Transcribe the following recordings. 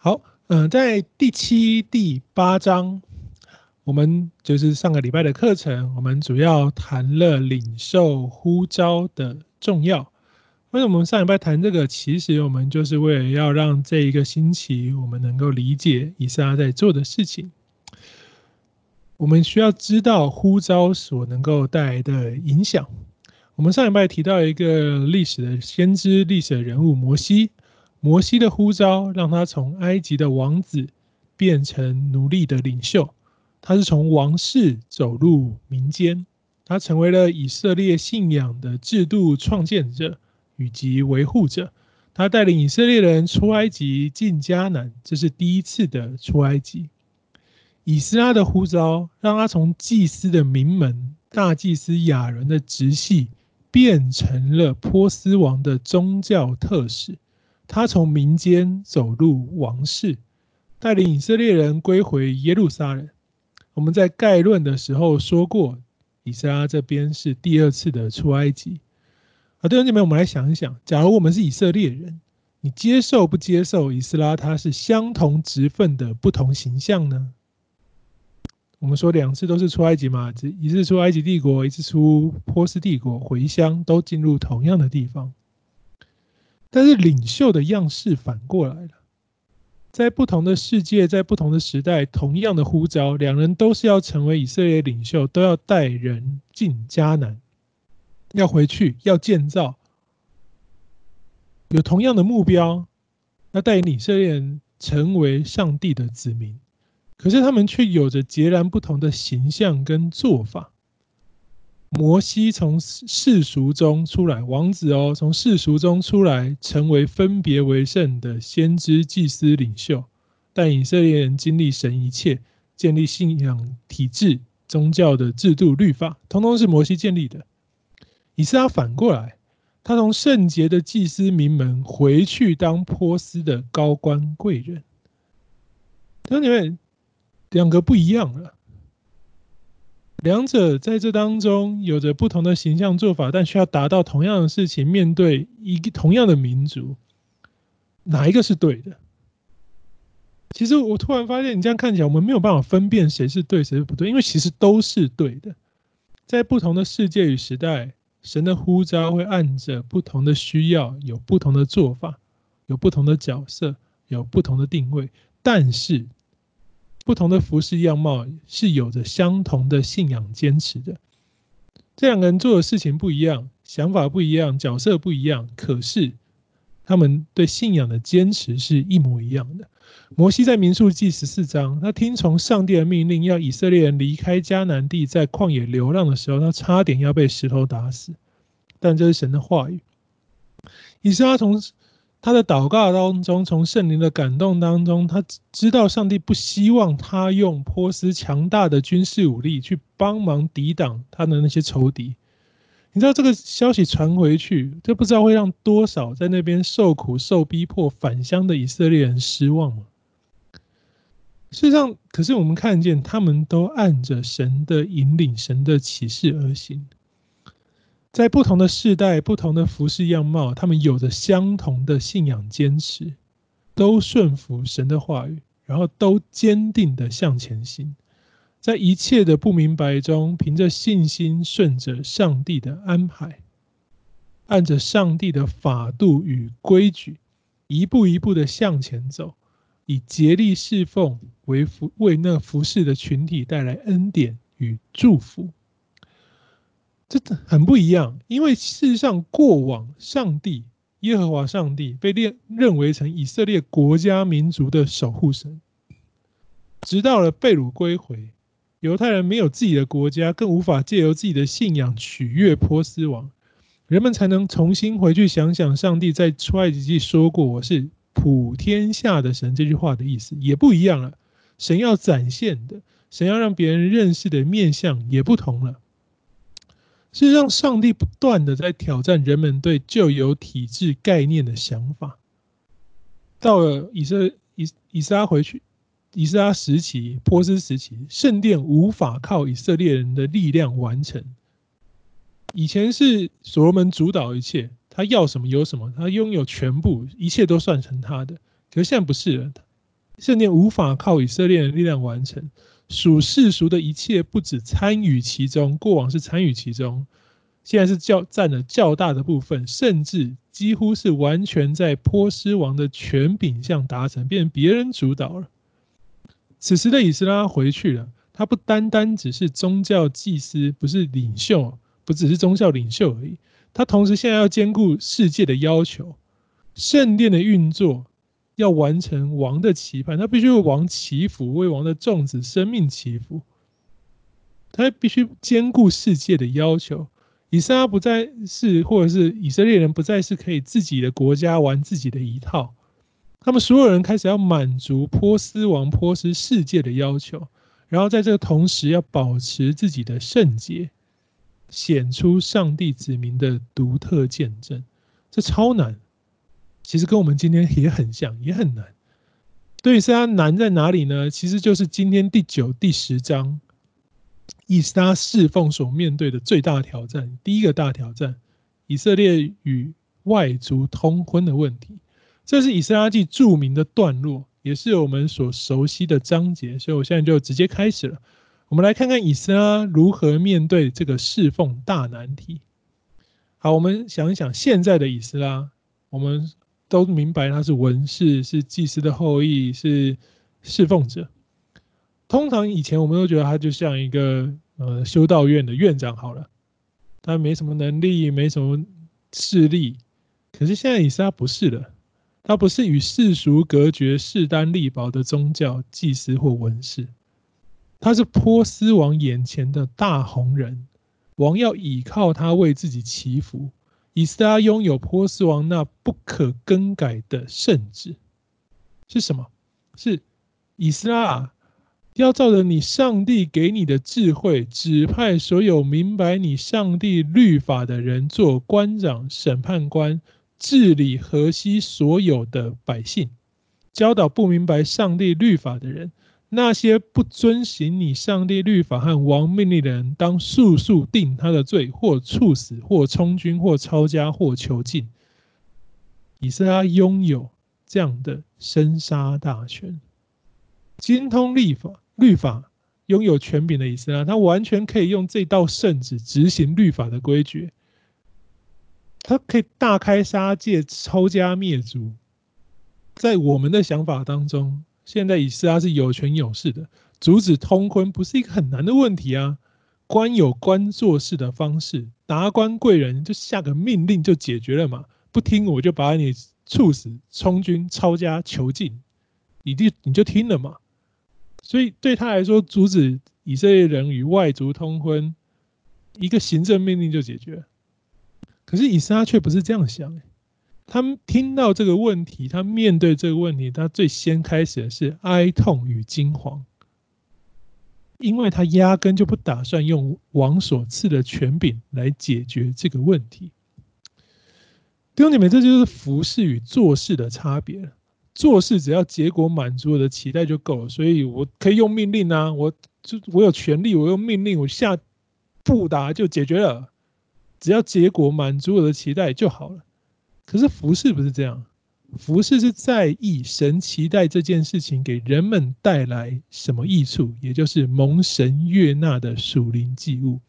好，嗯、在第七、第八章，我们就是上个礼拜的课程，我们主要谈了领受呼召的重要。为什么我们上礼拜谈这个？其实我们就是为了要让这一个星期我们能够理解以撒在做的事情。我们需要知道呼召所能够带来的影响。我们上礼拜提到一个历史的先知、历史的人物摩西。摩西的呼召让他从埃及的王子变成奴隶的领袖。他是从王室走入民间，他成为了以色列信仰的制度创建者以及维护者。他带领以色列人出埃及进迦南，这是第一次的出埃及。以斯拉的呼召让他从祭司的名门大祭司亚伦的直系，变成了波斯王的宗教特使。他从民间走入王室，带领以色列人归回耶路撒冷。我们在概论的时候说过，以色列这边是第二次的出埃及。好，弟兄姐妹，我们来想一想，假如我们是以色列人，你接受不接受以斯拉他是相同职分的不同形象呢？我们说两次都是出埃及嘛，一次出埃及帝国，一次出波斯帝国，回乡都进入同样的地方。但是领袖的样式反过来了，在不同的世界，在不同的时代，同样的呼召，两人都是要成为以色列领袖，都要带人进迦南，要回去，要建造，有同样的目标，要带领以色列人成为上帝的子民。可是他们却有着截然不同的形象跟做法。摩西从世俗中出来，王子哦，从世俗中出来，成为分别为圣的先知、祭司、领袖，但以色列人经历神一切，建立信仰体制、宗教的制度、律法，通通是摩西建立的。以斯拉反过来，他从圣洁的祭司名门回去当波斯的高官贵人。兄弟们。两个不一样了，两者在这当中有着不同的形象做法，但需要达到同样的事情，面对一个同样的民族，哪一个是对的？其实我突然发现，你这样看起来，我们没有办法分辨谁是对，谁是不对，因为其实都是对的。在不同的世界与时代，神的呼召会按着不同的需要，有不同的做法，有不同的角色，有不同的定位，但是。不同的服饰样貌是有着相同的信仰坚持的。这两个人做的事情不一样，想法不一样，角色不一样，可是他们对信仰的坚持是一模一样的。摩西在民数记十四章，他听从上帝的命令，要以色列人离开迦南地，在旷野流浪的时候，他差点要被石头打死，但这是神的话语。以斯拉从他的祷告当中，从圣灵的感动当中，他知道上帝不希望他用波斯强大的军事武力去帮忙抵挡他的那些仇敌。你知道这个消息传回去，这不知道会让多少在那边受苦受逼迫返乡的以色列人失望吗？事实上，可是我们看见他们都按着神的引领、神的启示而行。在不同的世代、不同的服饰样貌，他们有着相同的信仰坚持，都顺服神的话语，然后都坚定的向前行，在一切的不明白中，凭着信心顺着上帝的安排，按着上帝的法度与规矩，一步一步的向前走，以竭力侍奉为服为那服事的群体带来恩典与祝福。这很不一样，因为事实上，过往上帝耶和华上帝被认认为成以色列国家民族的守护神，直到了被掳归回，犹太人没有自己的国家，更无法借由自己的信仰取悦波斯王，人们才能重新回去想想上帝在出埃及记说过“我是普天下的神”这句话的意思，也不一样了。神要展现的，神要让别人认识的面相也不同了。事实上，上帝不断的在挑战人们对旧有体制概念的想法。到了以色以以斯拉回去，以斯拉时期、波斯时期，圣殿无法靠以色列人的力量完成。以前是所罗门主导一切，他要什么有什么，他拥有全部，一切都算成他的。可是现在不是了，圣殿无法靠以色列的力量完成，属世俗的一切不止参与其中，过往是参与其中，现在是较占了较大的部分，甚至几乎是完全在波斯王的权柄下达成，变成别人主导了。此时的以斯拉回去了，他不单单只是宗教祭司，不是领袖，不只是宗教领袖而已，他同时现在要兼顾世界的要求，圣殿的运作要完成王的期盼，他必须为王祈福，为王的众子生命祈福，他必须兼顾世界的要求。以色列不再是，或者是以色列人不再是可以自己的国家玩自己的一套。他们所有人开始要满足波斯王、波斯世界的要求，然后在这个同时要保持自己的圣洁，显出上帝子民的独特见证。这超难，其实跟我们今天也很像，也很难。对以斯拉难在哪里呢？其实就是今天第九、第十章，以斯拉侍奉所面对的最大挑战。第一个大挑战，以色列与外族通婚的问题。这是以斯拉记著名的段落，也是我们所熟悉的章节，所以我现在就直接开始了。我们来看看以斯拉如何面对这个侍奉大难题。好，我们想一想，现在的以斯拉，我们都明白他是文士，是祭司的后裔，是侍奉者。通常以前我们都觉得他就像一个呃修道院的院长好了，他没什么能力，没什么势力。可是现在以撒不是了。他不是与世俗隔绝、势单力薄的宗教祭司或文士，他是波斯王眼前的大红人，王要倚靠他为自己祈福。以斯拉拥有波斯王那不可更改的圣旨，是什么？是以斯拉啊，要照着你上帝给你的智慧，指派所有明白你上帝律法的人做官长、审判官。治理河西所有的百姓，教导不明白上帝律法的人，那些不遵行你上帝律法和王命令的人，当速速定他的罪，或处死，或充军，或抄家，或囚禁。以色列拥有这样的生杀大权，精通律法，律法拥有权柄的以色列，他完全可以用这道圣旨执行律法的规矩。他可以大开杀戒、抄家灭族，在我们的想法当中，现在以斯拉是有权有势的，阻止通婚不是一个很难的问题啊。官有官做事的方式，达官贵人就下个命令就解决了嘛。不听我就把你处死、充军、抄家、囚禁，你就你就听了嘛。所以对他来说，阻止以色列人与外族通婚，一个行政命令就解决。可是以斯拉却不是这样想，他们听到这个问题，他面对这个问题，他最先开始的是哀痛与惊惶，因为他压根就不打算用王所赐的权柄来解决这个问题。弟兄姐妹，这就是服侍与做事的差别。做事只要结果满足我的期待就够了，所以我可以用命令啊，我就我有权利，我用命令，我下布达就解决了。只要结果满足我的期待就好了。可是服事不是这样，服事是在意神期待这件事情给人们带来什么益处，也就是蒙神悦纳的属灵祭物。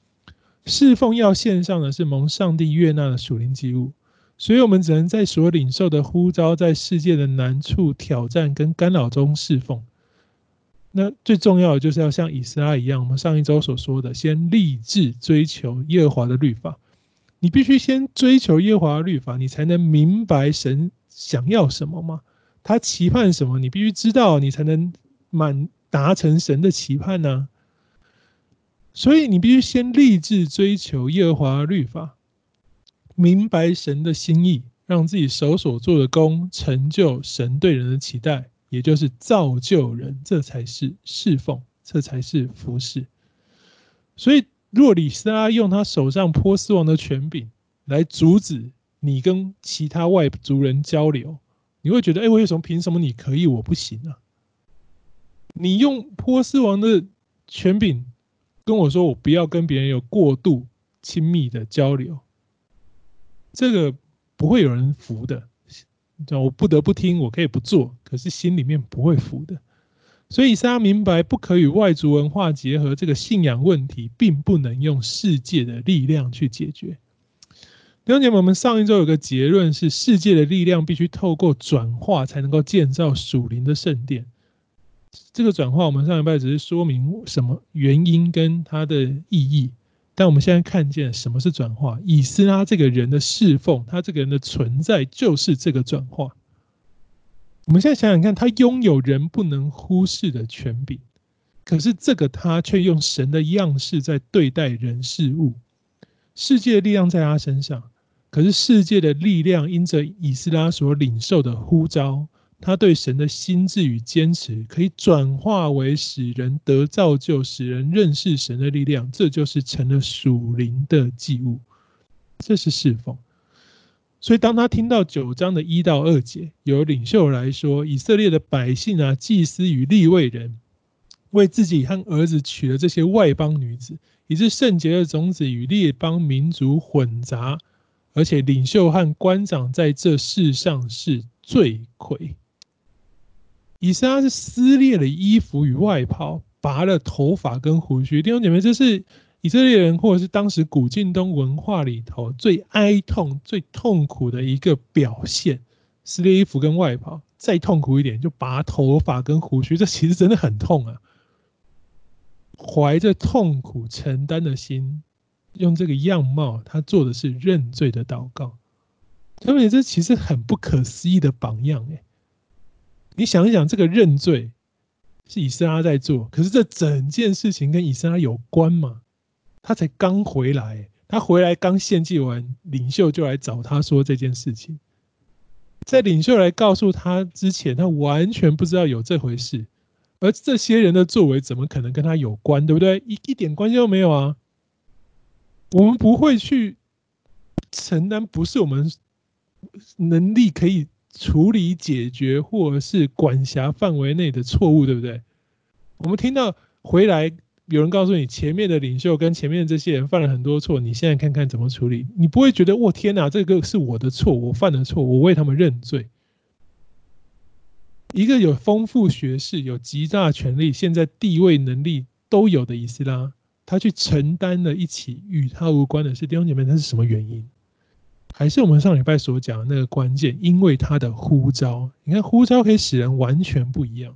侍奉要献上的是蒙上帝悦纳的属灵祭物，所以我们只能在所领受的呼召，在世界的难处、挑战跟干扰中侍奉。那最重要的就是要像以斯拉一样，我们上一周所说的，先立志追求耶和华的律法。你必须先追求耶和华律法，你才能明白神想要什么吗？他期盼什么？你必须知道，你才能满达成神的期盼呢、所以你必须先立志追求耶和华律法，明白神的心意，让自己手所做的工成就神对人的期待，也就是造就人，这才是侍奉，这才是服侍。所以。若里斯拉用他手上波斯王的权柄来阻止你跟其他外族人交流，你会觉得，哎，为什么凭什么你可以，我不行啊？你用波斯王的权柄跟我说，我不要跟别人有过度亲密的交流，这个不会有人服的。我不得不听，我可以不做，可是心里面不会服的。所以以斯拉明白，不可与外族文化结合，这个信仰问题并不能用世界的力量去解决。弟兄姐妹，我们上一周有个结论是，世界的力量必须透过转化才能够建造属灵的圣殿。这个转化，我们上礼拜只是说明什么原因跟它的意义，但我们现在看见什么是转化。以斯拉这个人的侍奉，他这个人的存在就是这个转化。我们现在想想看，他拥有人不能忽视的权柄，可是这个他却用神的样式在对待人事物。世界的力量在他身上，可是世界的力量因着以斯拉所领受的呼召，他对神的心志与坚持，可以转化为使人得造就、使人认识神的力量。这就是成了属灵的祭物，这是侍奉。所以，当他听到九章的一到二节，有领袖来说，以色列的百姓啊，祭司与利未人，为自己和儿子娶了这些外邦女子，以致圣洁的种子与列邦民族混杂，而且领袖和官长在这事上是罪魁。以斯拉是撕裂了衣服与外袍，拔了头发跟胡须。弟兄姐妹，这是。以色列人，或者是当时古近东文化里头最哀痛、最痛苦的一个表现，撕裂衣服跟外袍，再痛苦一点就拔头发跟胡须，这其实真的很痛啊！怀着痛苦承担的心，用这个样貌，他做的是认罪的祷告。所以这其实很不可思议的榜样哎！你想一想，这个认罪是以斯拉在做，可是这整件事情跟以斯拉有关吗？他才刚回来，他回来刚献祭完，领袖就来找他说这件事情。在领袖来告诉他之前，他完全不知道有这回事。而这些人的作为怎么可能跟他有关？对不对？一一点关系都没有啊！我们不会去承担不是我们能力可以处理解决或者是管辖范围内的错误，对不对？我们听到回来。有人告诉你，前面的领袖跟前面的这些人犯了很多错，你现在看看怎么处理？你不会觉得，我，天哪，这个是我的错，我犯的错，我为他们认罪。一个有丰富学识、有极大权力、现在地位能力都有的伊斯拉，他去承担了一起与他无关的事。弟兄姐妹，那是什么原因？还是我们上礼拜所讲的那个关键？因为他的呼召，你看呼召可以使人完全不一样。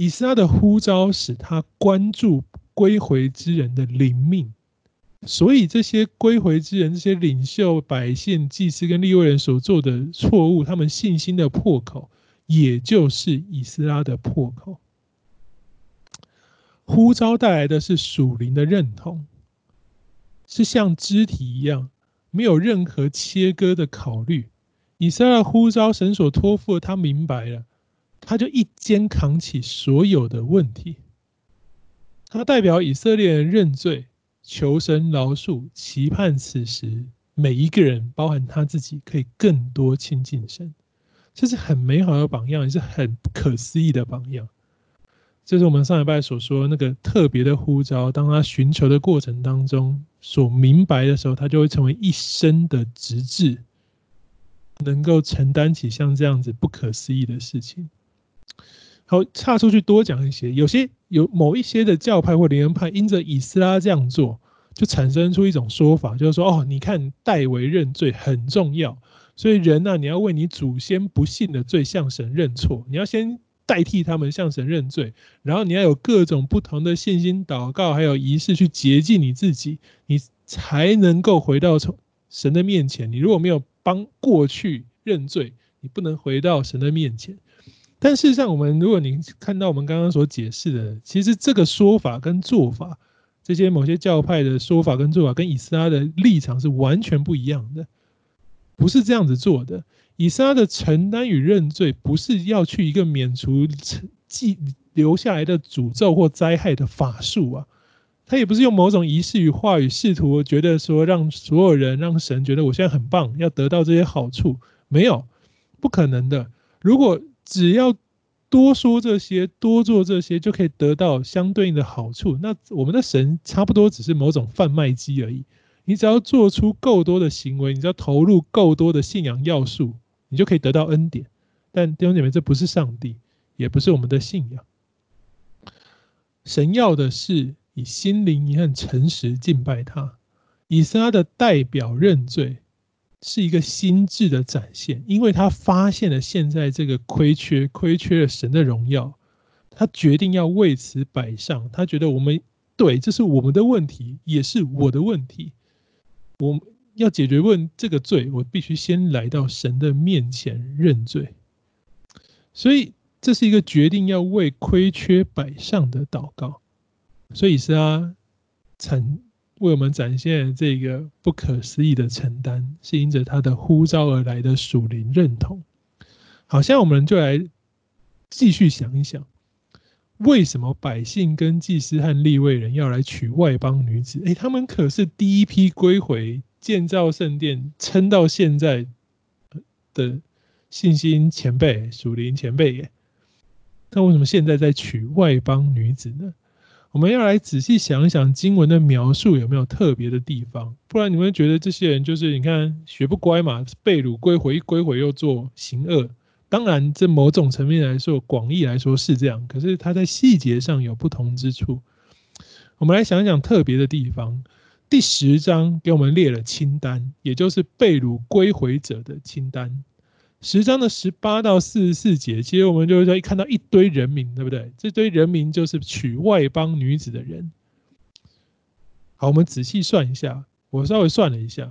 以斯拉的呼召使他关注归回之人的灵命，所以这些归回之人、这些领袖、百姓、祭司跟利未人所做的错误，他们信心的破口，也就是以斯拉的破口。呼召带来的是属灵的认同，是像肢体一样，没有任何切割的考虑。以斯拉的呼召，神所托付，他明白了。他就一肩扛起所有的问题，他代表以色列人认罪、求神饶恕，期盼此时每一个人，包含他自己，可以更多亲近神。这是很美好的榜样，也是很不可思议的榜样。这是我们上礼拜所说那个特别的呼召，当他寻求的过程当中所明白的时候，他就会成为一生的职志，能够承担起像这样子不可思议的事情。好，岔出去多讲一些。有些有某一些的教派或灵恩派，因着以斯拉这样做，就产生出一种说法，就是说，哦，你看代为认罪很重要，所以人呢、啊，你要为你祖先不信的罪向神认错，你要先代替他们向神认罪，然后你要有各种不同的信心祷告，还有仪式去洁净你自己，你才能够回到从神的面前。你如果没有帮过去认罪，你不能回到神的面前。但事实上，我们如果您看到我们刚刚所解释的，其实这个说法跟做法，这些某些教派的说法跟做法，跟以撒的立场是完全不一样的，不是这样子做的。以撒的承担与认罪，不是要去一个免除记留下来的诅咒或灾害的法术啊，他也不是用某种仪式与话语试图觉得说让所有人让神觉得我现在很棒，要得到这些好处，没有，不可能的。如果只要多说这些，多做这些，就可以得到相对应的好处。那我们的神差不多只是某种贩卖机而已。你只要做出够多的行为，你只要投入够多的信仰要素，你就可以得到恩典。但弟兄姐妹，这不是上帝，也不是我们的信仰。神要的是以心灵也很诚实敬拜他。以斯拉的代表认罪，是一个心智的展现，因为他发现了现在这个亏缺，亏缺了神的荣耀，他决定要为此摆上。他觉得我们对，这是我们的问题，也是我的问题。我要解决问这个罪，我必须先来到神的面前认罪。所以这是一个决定要为亏缺摆上的祷告。所以以斯拉曾为我们展现这个不可思议的承担，是因着他的呼召而来的属灵认同。好，现在我们就来继续想一想，为什么百姓跟祭司和利未人要来娶外邦女子？诶，他们可是第一批归回建造圣殿、撑到现在的信心前辈、属灵前辈耶。那为什么现在在娶外邦女子呢？我们要来仔细想一想经文的描述有没有特别的地方，不然你们会觉得这些人就是你看学不乖嘛，被掳归回，归回又做行恶。当然，这某种层面来说，广义来说是这样，可是它在细节上有不同之处。我们来想一想特别的地方。第十章给我们列了清单，也就是被掳归回者的清单。十章的十八到四十四节，其实我们就是说，一看到一堆人名，对不对？这堆人名就是娶外邦女子的人。好，我们仔细算一下，我稍微算了一下，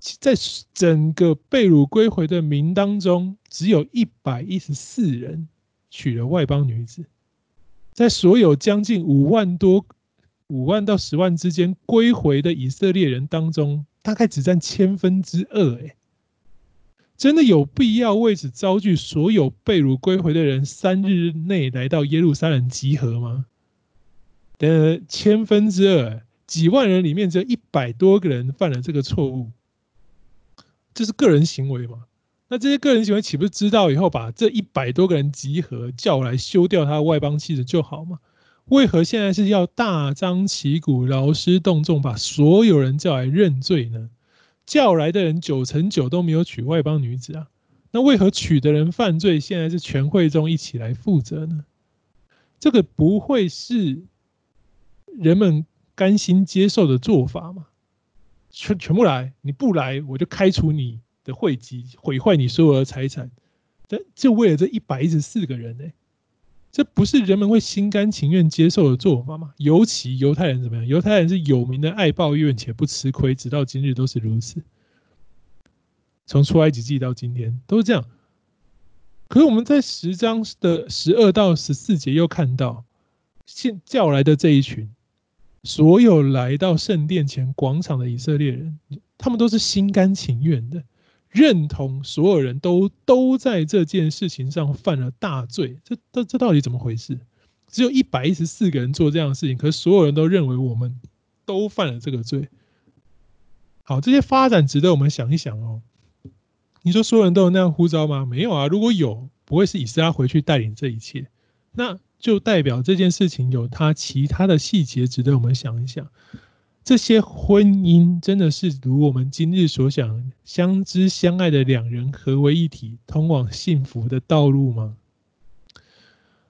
在整个被掳归回的名当中，只有一百一十四人娶了外邦女子，在所有将近五万多、五万到十万之间归回的以色列人当中，大概只占千分之二，哎。真的有必要为此召集所有被掳归回的人三日内来到耶路撒冷集合吗？呃，千分之二，几万人里面只有一百多个人犯了这个错误，这是个人行为嘛？那这些个人行为岂不是知道以后把这一百多个人集合叫来休掉他的外邦妻子就好吗？为何现在是要大张旗鼓、劳师动众把所有人叫来认罪呢？叫来的人九成九都没有娶外邦女子啊，那为何娶的人犯罪，现在是全会众一起来负责呢？这个不会是人们甘心接受的做法吗？全全部来，你不来我就开除你的会籍，毁坏你所有的财产，这就为了这一百一十四个人呢、这不是人们会心甘情愿接受的做法吗？尤其犹太人怎么样？犹太人是有名的爱抱怨且不吃亏，直到今日都是如此。从出埃及记到今天都是这样。可是我们在十章的十二到十四节又看到，现叫来的这一群，所有来到圣殿前广场的以色列人，他们都是心甘情愿的。认同所有人都都在这件事情上犯了大罪，这这这到底怎么回事？只有一百一十四个人做这样的事情，可是所有人都认为我们都犯了这个罪。好，这些发展值得我们想一想哦。你说所有人都有那样呼召吗？没有啊，如果有，不会是以斯拉回去带领这一切，那就代表这件事情有它其他的细节值得我们想一想。这些婚姻真的是如我们今日所想，相知相爱的两人合为一体，通往幸福的道路吗？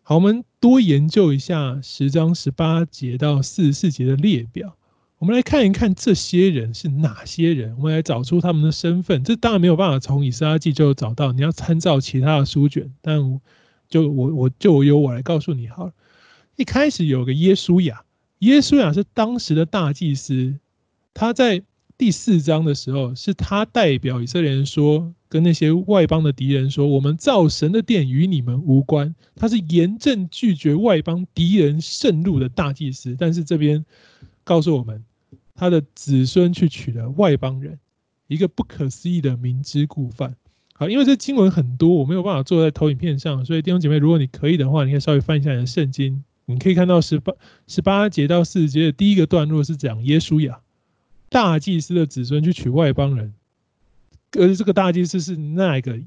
好，我们多研究一下十章十八节到四十四节的列表，我们来看一看这些人是哪些人，我们来找出他们的身份。这当然没有办法从以斯拉记就找到，你要参照其他的书卷。但就我我就由我来告诉你好了。一开始有个耶稣雅。耶稣亚是当时的大祭司，他在第四章的时候，是他代表以色列人说，跟那些外邦的敌人说：“我们造神的殿与你们无关。”他是严正拒绝外邦敌人渗入的大祭司。但是这边告诉我们，他的子孙去娶了外邦人，一个不可思议的明知故犯。好，因为这经文很多，我没有办法坐在投影片上，所以弟兄姐妹，如果你可以的话，你可以稍微翻一下你的圣经。你可以看到十八十八节到四十节的第一个段落是讲耶稣亚大祭司的子孙去娶外邦人，而这个大祭司是那个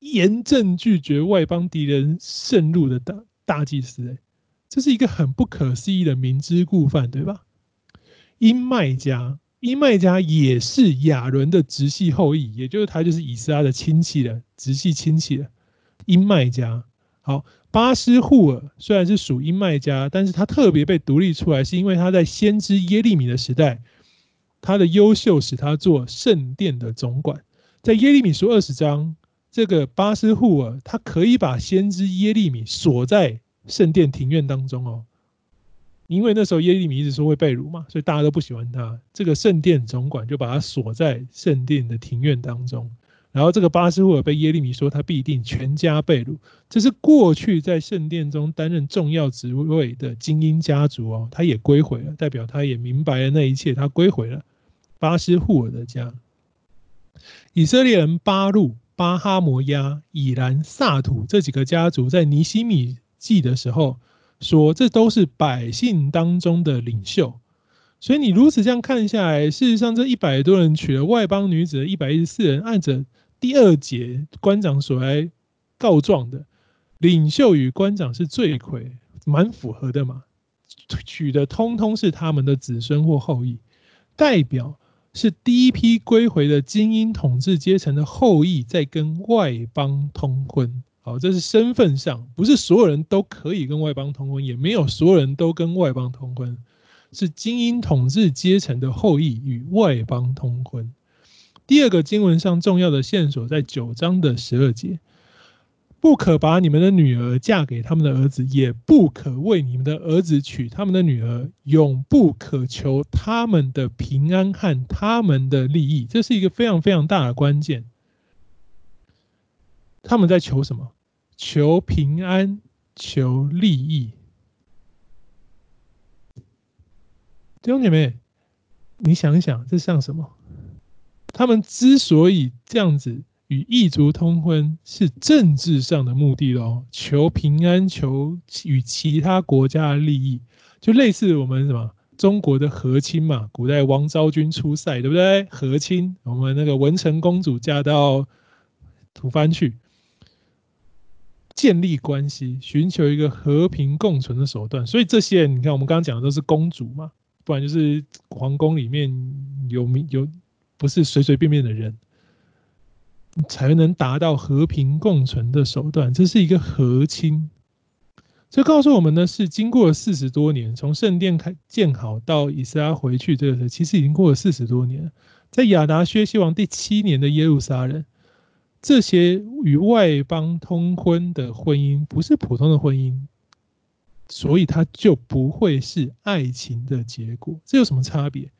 严正拒绝外邦敌人渗入的大大祭司，哎，这是一个很不可思议的明知故犯，对吧？因麦家因麦家也是亚伦的直系后裔，也就是他就是以斯拉的亲戚了，直系亲戚了。伊麦家，好，巴斯户尔虽然是属伊麦家，但是他特别被独立出来，是因为他在先知耶利米的时代，他的优秀使他做圣殿的总管，在耶利米书二十章，这个巴斯户尔他可以把先知耶利米锁在圣殿庭院当中哦。因为那时候耶利米一直说会被掳嘛，所以大家都不喜欢他。这个圣殿总管就把他锁在圣殿的庭院当中。然后这个巴斯户尔被耶利米说他必定全家被掳，这是过去在圣殿中担任重要职位的精英家族哦，他也归回了，代表他也明白了那一切，他归回了巴斯户尔的家。以色列人巴录、巴哈摩亚、以兰、萨土这几个家族在尼希米记的时候。说这都是百姓当中的领袖，所以你如此这样看下来，事实上这一百多人娶了外邦女子的一百一十四人，按着第二节官长所来告状的，领袖与官长是罪魁，蛮符合的嘛。娶的通通是他们的子孙或后裔，代表是第一批归回的精英统治阶层的后裔在跟外邦通婚。好，这是身份上，不是所有人都可以跟外邦通婚，也没有所有人都跟外邦通婚，是精英统治阶层的后裔与外邦通婚。第二个经文上重要的线索在九章的十二节，不可把你们的女儿嫁给他们的儿子，也不可为你们的儿子娶他们的女儿，永不可求他们的平安和他们的利益。这是一个非常非常大的关键。他们在求什么？求平安，求利益。弟兄姐妹，你想一想，这像什么？他们之所以这样子与异族通婚，是政治上的目的咯，求平安，求与其他国家的利益，就类似我们什么中国的和亲嘛，古代王昭君出塞，对不对？和亲，我们那个文成公主嫁到吐蕃去。建立关系，寻求一个和平共存的手段。所以这些，你看我们刚刚讲的都是公主嘛，不然就是皇宫里面有名有，不是随随便便的人，才能达到和平共存的手段。这是一个和亲。这告诉我们呢是，经过了四十多年，从圣殿开建好到以斯拉回去，这个其实已经过了四十多年。在亚达薛西王第七年的耶路撒冷。这些与外邦通婚的婚姻不是普通的婚姻，所以它就不会是爱情的结果。这有什么差别？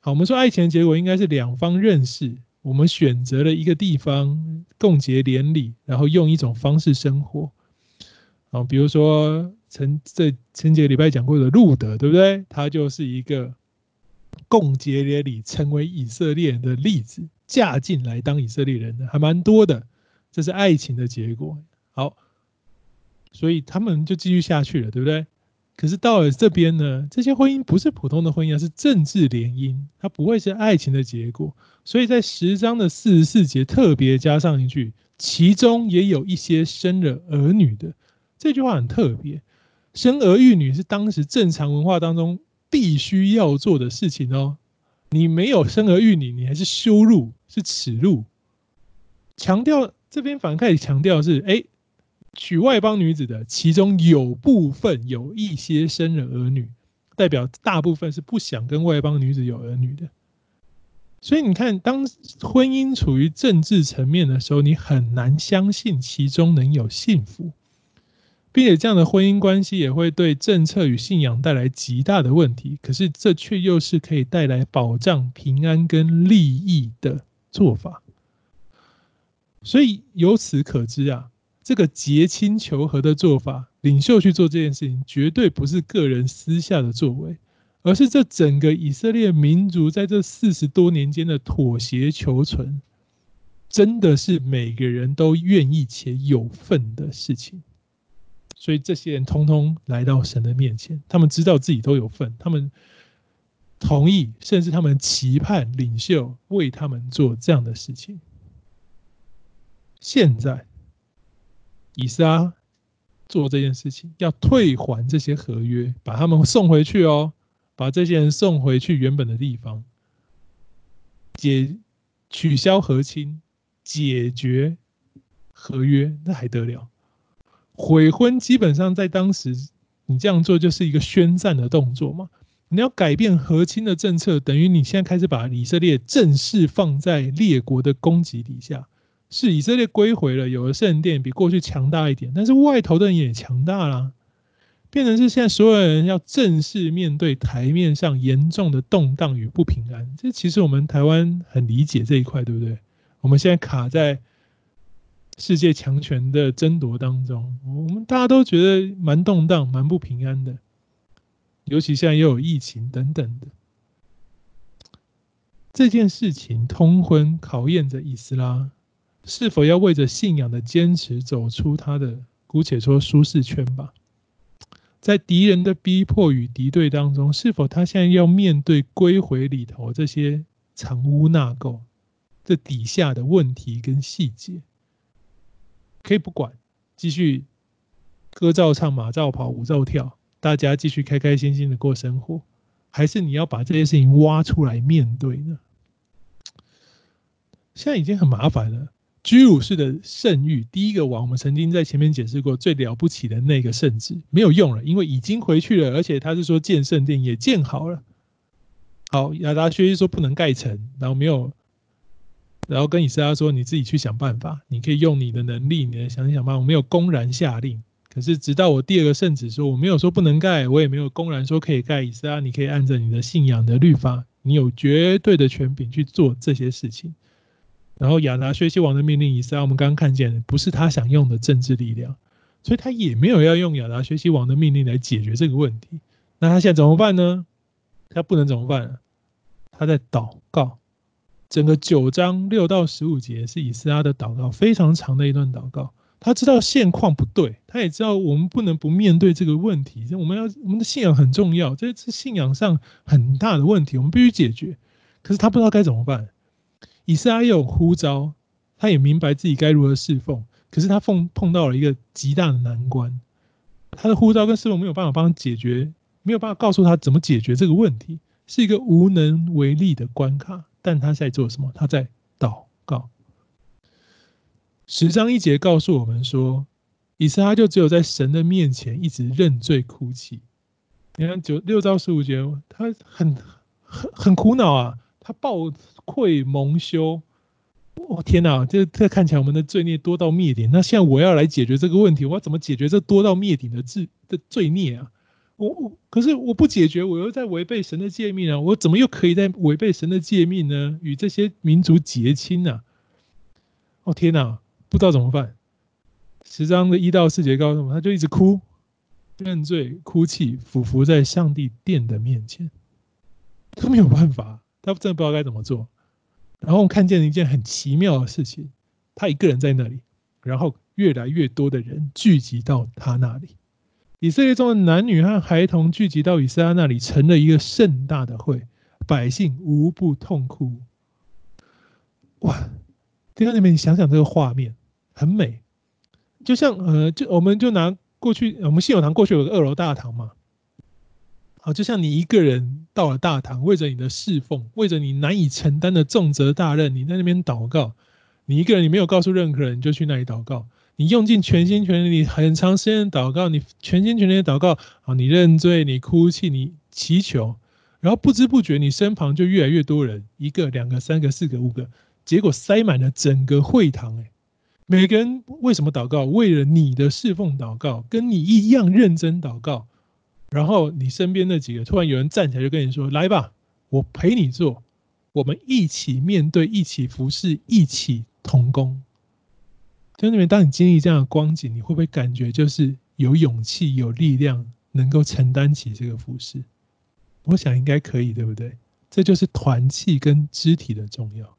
好，我们说爱情的结果应该是两方认识，我们选择了一个地方共结连理，然后用一种方式生活。啊，比如说前这前几个礼拜讲过的路德，对不对？他就是一个共结连理，成为以色列人的例子。嫁进来当以色列人的还蛮多的，这是爱情的结果。好，所以他们就继续下去了，对不对？可是到了这边呢，这些婚姻不是普通的婚姻，而是政治联姻，它不会是爱情的结果。所以在十章的四十四节特别加上一句，其中也有一些生了儿女的。这句话很特别，生儿育女是当时正常文化当中必须要做的事情哦。你没有生儿育女，你还是羞辱，是耻辱。强调这边反而开始强调是，哎，娶外邦女子的，其中有部分有一些生了儿女，代表大部分是不想跟外邦女子有儿女的。所以你看，当婚姻处于政治层面的时候，你很难相信其中能有幸福。并且这样的婚姻关系也会对政策与信仰带来极大的问题，可是这却又是可以带来保障、平安跟利益的做法。所以由此可知啊，这个结亲求和的做法，领袖去做这件事情，绝对不是个人私下的作为，而是这整个以色列民族在这四十多年间的妥协求存，真的是每个人都愿意且有份的事情。所以这些人通通来到神的面前，他们知道自己都有份，他们同意，甚至他们期盼领袖为他们做这样的事情。现在，以斯拉做这件事情，要退还这些合约，把他们送回去哦，把这些人送回去原本的地方。解取消和亲，解决合约，那还得了？悔婚基本上在当时，你这样做就是一个宣战的动作嘛。你要改变和亲的政策，等于你现在开始把以色列正式放在列国的攻击底下。是以色列归回了，有了圣殿，比过去强大一点，但是外头的人也强大啦，变成是现在所有人要正式面对台面上严重的动荡与不平安。这其实我们台湾很理解这一块，对不对？我们现在卡在世界强权的争夺当中，我们大家都觉得蛮动荡、蛮不平安的，尤其现在又有疫情等等的。这件事情通婚考验着以斯拉。是否要为着信仰的坚持走出他的姑且说舒适圈吧？在敌人的逼迫与敌对当中，是否他现在要面对归回里头这些藏污纳垢这底下的问题跟细节？可以不管，继续歌照唱，马照跑，舞照跳，大家继续开开心心的过生活，还是你要把这些事情挖出来面对呢？现在已经很麻烦了。居鲁士的圣域，第一个王，我们曾经在前面解释过，最了不起的那个圣旨没有用了，因为已经回去了，而且他是说建圣殿也建好了。好，亚达薛西说不能盖城，然后没有，然后跟以斯拉说，你自己去想办法，你可以用你的能力，你来想想办法。我没有公然下令，可是直到我第二个圣旨说，我没有说不能盖，我也没有公然说可以盖。以斯拉，你可以按照你的信仰的律法，你有绝对的权柄去做这些事情。然后亚达薛西王的命令，以斯拉我们刚刚看见，不是他想用的政治力量，所以他也没有要用亚达薛西王的命令来解决这个问题。那他现在怎么办呢？他不能怎么办？他在祷告。整个九章六到十五节是以撒的祷告，非常长的一段祷告。他知道现况不对，他也知道我们不能不面对这个问题。我们要我们的信仰很重要，这是信仰上很大的问题，我们必须解决。可是他不知道该怎么办。以斯拉有呼召，他也明白自己该如何侍奉，可是他碰碰到了一个极大的难关，他的呼召跟侍奉没有办法帮他解决，没有办法告诉他怎么解决这个问题，是一个无能为力的关卡。但他在做什么？他在祷告。十章一节告诉我们说，以撒就只有在神的面前一直认罪哭泣。你看九六到十五节，他很很很苦恼啊，他抱。愧蒙羞，我、天哪！这这看起来我们的罪孽多到灭顶。那现在我要来解决这个问题，我要怎么解决这多到灭顶的罪的罪孽啊？我我可是我不解决，我又在违背神的诫命啊！我怎么又可以在违背神的诫命呢？与这些民族结亲呢？哦天哪！不知道怎么办。十章的一到四节告诉我们，他就一直哭，认罪、哭泣，俯伏在上帝殿的面前，都没有办法，他真的不知道该怎么做。然后看见了一件很奇妙的事情，他一个人在那里，然后越来越多的人聚集到他那里。以色列中的男女和孩童聚集到以色列那里，成了一个盛大的会，百姓无不痛哭。哇！弟兄姊妹，你想想这个画面，很美，就像呃，就我们就拿过去，我们信友堂过去有个二楼大堂嘛。好，就像你一个人到了大堂，为着你的侍奉，为着你难以承担的重责大任，你在那边祷告。你一个人，你没有告诉任何人，你就去那里祷告。你用尽全心全力，你很长时间祷告，你全心全力的祷告。好，你认罪，你哭泣，你祈求，然后不知不觉，你身旁就越来越多人，一个、两个、三个、四个、五个，结果塞满了整个会堂。诶，每个人为什么祷告？为了你的侍奉祷告，跟你一样认真祷告。然后你身边那几个，突然有人站起来就跟你说：“来吧，我陪你做，我们一起面对，一起服侍，一起同工。”就那边，当你经历这样的光景，你会不会感觉就是有勇气、有力量，能够承担起这个服侍？我想应该可以，对不对？这就是团契跟肢体的重要。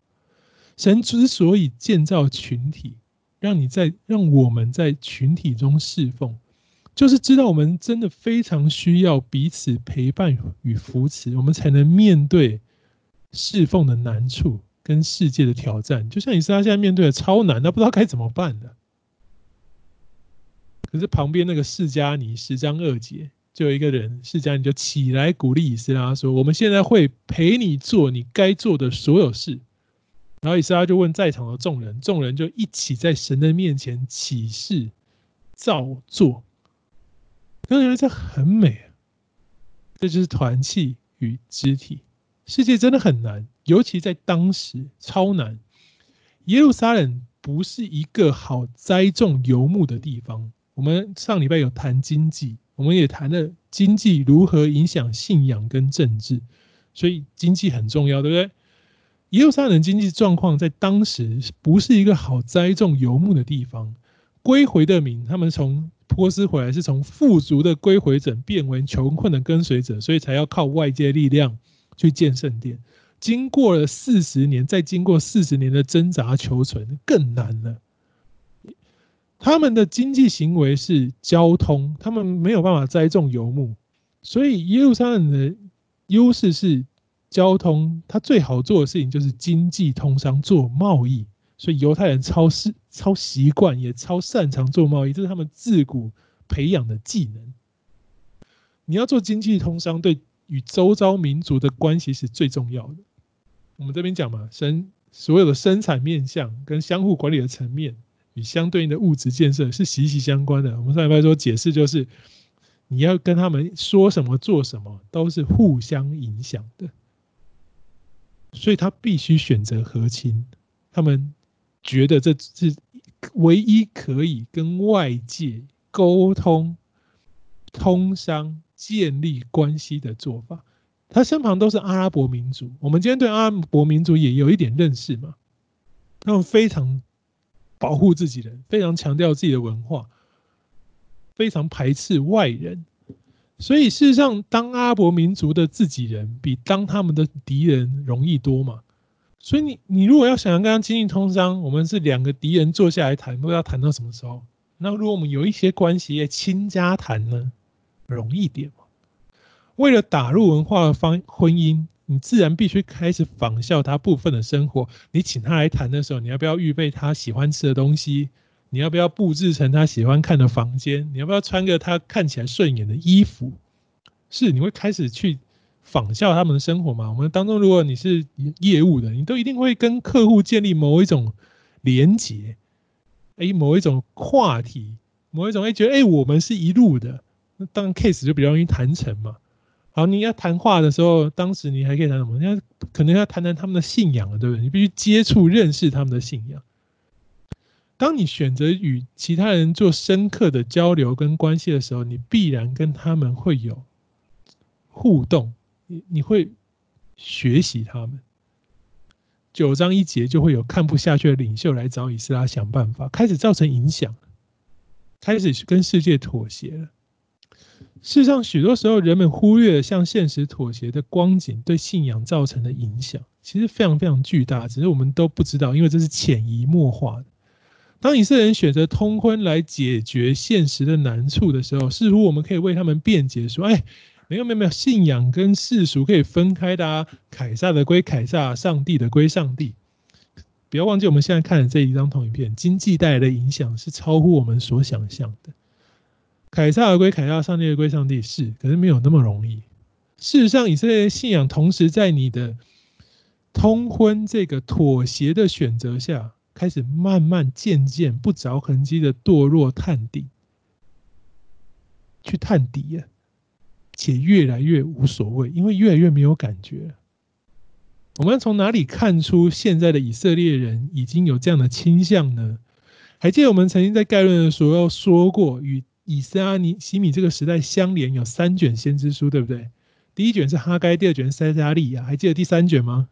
神之所以建造群体，让你在让我们在群体中侍奉。就是知道我们真的非常需要彼此陪伴与扶持，我们才能面对侍奉的难处跟世界的挑战。就像以斯拉现在面对的超难，他不知道该怎么办的。可是旁边那个释迦尼十章二节，就有一个人释迦尼就起来鼓励以斯拉说：“我们现在会陪你做你该做的所有事，然后以斯拉就问在场的众人，众人就一起在神的面前起誓照做。我觉得这很美啊，这就是团契与肢体。世界真的很难，尤其在当时超难。耶路撒冷不是一个好栽种游牧的地方。我们上礼拜有谈经济，我们也谈了经济如何影响信仰跟政治，所以经济很重要，对不对？耶路撒冷经济状况在当时不是一个好栽种游牧的地方。归回的民，他们从波斯回来是从富足的归回者变为穷困的跟随者，所以才要靠外界力量去建圣殿。经过了四十年，再经过四十年的挣扎求存，更难了。他们的经济行为是交通，他们没有办法栽种游牧，所以耶路撒冷的优势是交通。他最好做的事情就是经济通商，做贸易。所以犹太人超是超习惯，也超擅长做贸易，这是他们自古培养的技能。你要做经济通商，对与周遭民族的关系是最重要的。我们这边讲嘛，生所有的生产面向跟相互管理的层面与相对应的物质建设是息息相关的。我们上礼拜说解释就是，你要跟他们说什么做什么都是互相影响的，所以他必须选择和亲，他们觉得这是唯一可以跟外界沟通、通商、建立关系的做法。他身旁都是阿拉伯民族，我们今天对阿拉伯民族也有一点认识嘛。他们非常保护自己人，非常强调自己的文化，非常排斥外人。所以事实上，当阿拉伯民族的自己人，比当他们的敌人容易多嘛。所以你你如果要想要跟他经济通商，我们是两个敌人坐下来谈，不知道谈到什么时候。那如果我们有一些关系，也亲家谈呢，容易点。为了打入文化的方婚姻，你自然必须开始仿效他部分的生活。你请他来谈的时候，你要不要预备他喜欢吃的东西？你要不要布置成他喜欢看的房间？你要不要穿个他看起来顺眼的衣服？是，你会开始去仿效他们的生活嘛？我们当中，如果你是业务的，你都一定会跟客户建立某一种连结，哎，某一种话题，某一种哎，觉得哎，我们是一路的，那当 case 就比较容易谈成嘛。好，你要谈话的时候，当时你还可以谈什么？你要可能要谈谈他们的信仰了，对不对？你必须接触、认识他们的信仰。当你选择与其他人做深刻的交流跟关系的时候，你必然跟他们会有互动，你会学习他们。九章一节就会有看不下去的领袖来找以斯拉想办法，开始造成影响，开始跟世界妥协了。事实上，许多时候人们忽略了向现实妥协的光景对信仰造成的影响，其实非常非常巨大，只是我们都不知道，因为这是潜移默化的。当以色列人选择通婚来解决现实的难处的时候，似乎我们可以为他们辩解说：“哎，没有没有没有，信仰跟世俗可以分开的啊，凯撒的归凯撒，上帝的归上帝。”不要忘记，我们现在看的这一张投影片，经济带来的影响是超乎我们所想象的。凯撒而归凯撒，上帝而归上帝，是，可是没有那么容易。事实上，以色列信仰同时在你的通婚这个妥协的选择下，开始慢慢渐渐不着痕迹的堕落探底，去探底啊，且越来越无所谓，因为越来越没有感觉。我们从哪里看出现在的以色列人已经有这样的倾向呢？还记得我们曾经在概论的时候说过，与以斯拉、尼西米这个时代相连有三卷先知书，对不对？第一卷是哈该，第二卷是塞加利亚，还记得第三卷吗？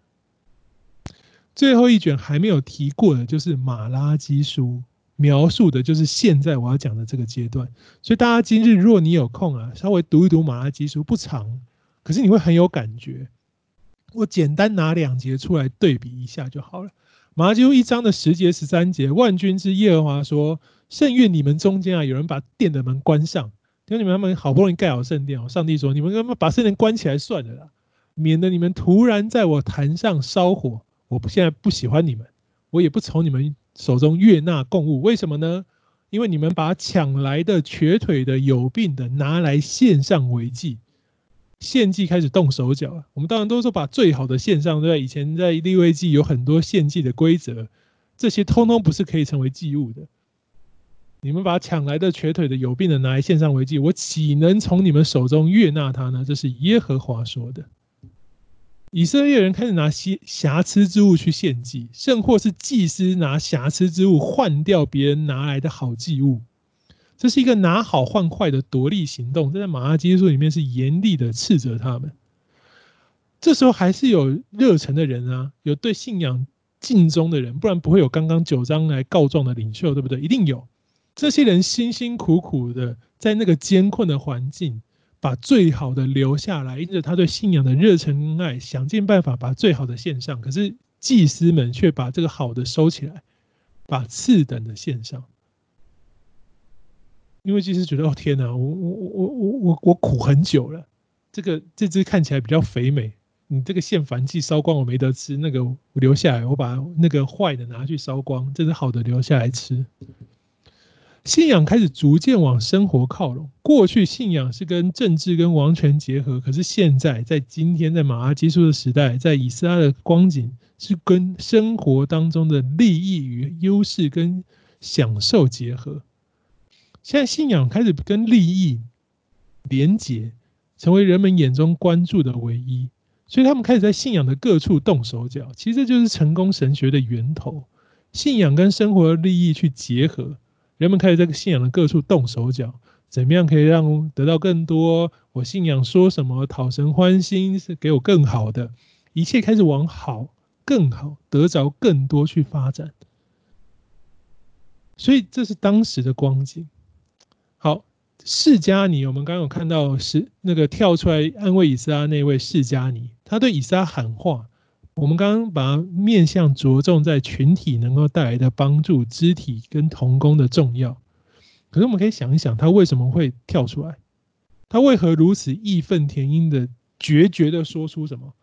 最后一卷还没有提过的，就是马拉基书，描述的就是现在我要讲的这个阶段。所以大家今日若你有空啊，稍微读一读马拉基书，不长，可是你会很有感觉。我简单拿两节出来对比一下就好了。马拉基书一章的十节、十三节，万军之耶和华说。圣愿你们中间啊，有人把殿的门关上，因为你们他们好不容易盖好圣殿哦。上帝说：“你们他妈把圣殿关起来算了啦，免得你们突然在我坛上烧火。我不现在不喜欢你们，我也不从你们手中悦纳供物。为什么呢？因为你们把抢来的、瘸腿的、有病的拿来献上为祭。献祭开始动手脚了。我们当然都说把最好的献上，对吧？以前在利未记有很多献祭的规则，这些通通不是可以成为祭物的。你们把抢来的瘸腿的有病的拿来献上为祭，我岂能从你们手中悦纳他呢？这是耶和华说的。以色列人开始拿些瑕疵之物去献祭，甚或是祭司拿瑕疵之物换掉别人拿来的好祭物，这是一个拿好换坏的夺利行动。这在马拉基书里面是严厉的斥责他们。这时候还是有热忱的人啊，有对信仰尽忠的人，不然不会有刚刚九章来告状的领袖，对不对？一定有这些人辛辛苦苦的在那个艰困的环境。把最好的留下来，因着他对信仰的热忱跟爱，想尽办法把最好的献上。可是祭司们却把这个好的收起来，把次等的献上。因为祭司觉得，哦天哪，我我我我我我苦很久了，这个这只看起来比较肥美，你这个献燔祭烧光我没得吃，那个我留下来，我把那个坏的拿去烧光，这只好的留下来吃。信仰开始逐渐往生活靠拢。过去信仰是跟政治跟王权结合，可是现在在今天在马拉基书的时代，在以斯拉的光景是跟生活当中的利益与优势跟享受结合。现在信仰开始跟利益连结，成为人们眼中关注的唯一。所以他们开始在信仰的各处动手脚。其实这就是成功神学的源头：信仰跟生活的利益去结合。人们开始在信仰的各处动手脚，怎么样可以让得到更多？我信仰说什么讨神欢心，是给我更好的，一切开始往好、更好、得着更多去发展。所以这是当时的光景。好，释迦尼，我们刚刚有看到是那个跳出来安慰以撒那位释迦尼，他对以撒喊话。我们刚刚把面向着重在群体能够带来的帮助、肢体跟同工的重要。可是我们可以想一想，他为什么会跳出来？他为何如此义愤填膺的决绝的说出什么？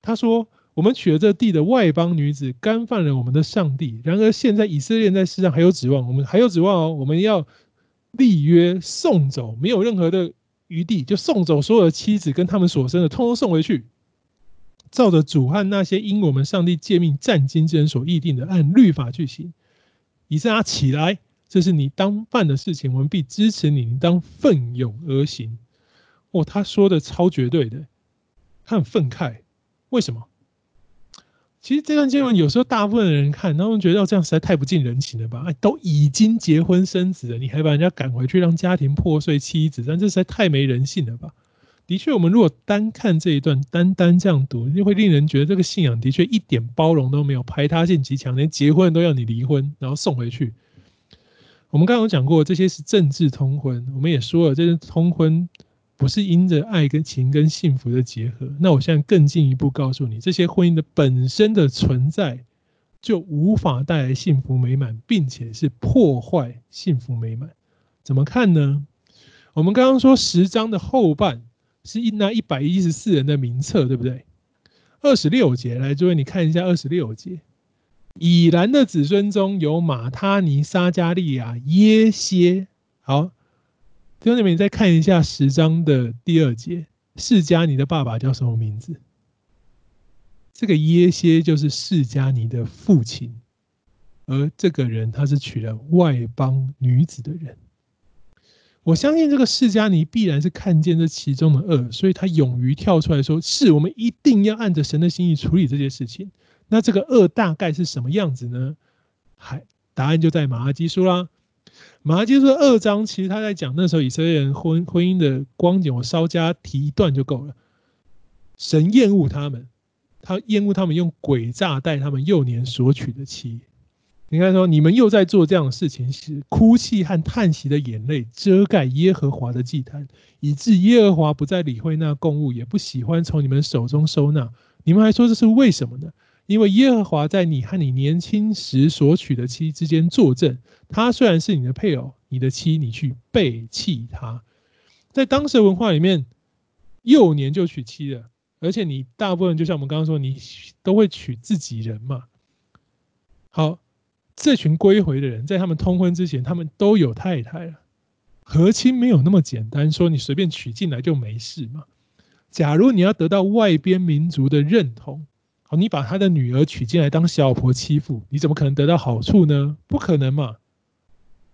他说：“我们取了这地的外邦女子，干犯了我们的上帝。然而现在以色列在世上还有指望，我们还有指望哦。我们要立约送走，没有任何的余地，就送走所有的妻子跟他们所生的，通通送回去。”照着主和那些因我们上帝诫命战经之人所议定的，按律法去行。以赛亚起来，这是你当办的事情，我们必支持你，你当奋勇而行。哦，他说的超绝对的，他很愤慨。为什么？其实这段经文有时候大部分的人看，他们觉得这样实在太不近人情了吧？哎，都已经结婚生子了，你还把人家赶回去，让家庭破碎，妻子，但这实在太没人性了吧？的确，我们如果单看这一段，单单这样读，就会令人觉得这个信仰的确一点包容都没有，排他性极强，连结婚都要你离婚，然后送回去。我们刚刚有讲过，这些是政治通婚，我们也说了，这些通婚不是因着爱跟情跟幸福的结合。那我现在更进一步告诉你，这些婚姻的本身的存在就无法带来幸福美满，并且是破坏幸福美满。怎么看呢？我们刚刚说十章的后半。是印那一百一十四人的名册，对不对？二十六节，来，诸位，你看一下二十六节。以兰的子孙中有马他尼、撒迦利亚、耶歇。好，弟兄姊妹，你再看一下十章的第二节，释迦尼的爸爸叫什么名字？这个耶歇就是释迦尼的父亲，而这个人他是娶了外邦女子的人。我相信这个释迦尼必然是看见这其中的恶，所以他勇于跳出来说：“是我们一定要按着神的心意处理这件事情。”那这个恶大概是什么样子呢？还答案就在马拉基书啦。马拉基书的二章，其实他在讲那时候以色列人婚婚姻的光景，我稍加提一段就够了。神厌恶他们，他厌恶他们用诡诈待他们幼年所娶的妻。你看，说你们又在做这样的事情，是哭泣和叹息的眼泪遮盖耶和华的祭坛，以致耶和华不再理会那供物，也不喜欢从你们手中收纳。你们还说这是为什么呢？因为耶和华在你和你年轻时所娶的妻之间作证，他虽然是你的配偶，你的妻，你去背弃他。在当时文化里面，幼年就娶妻了，而且你大部分就像我们刚刚说，你都会娶自己人嘛。好。这群归回的人，在他们通婚之前，他们都有太太了。和亲没有那么简单，说你随便娶进来就没事嘛。假如你要得到外边民族的认同，好，你把他的女儿娶进来当小婆欺负，你怎么可能得到好处呢？不可能嘛！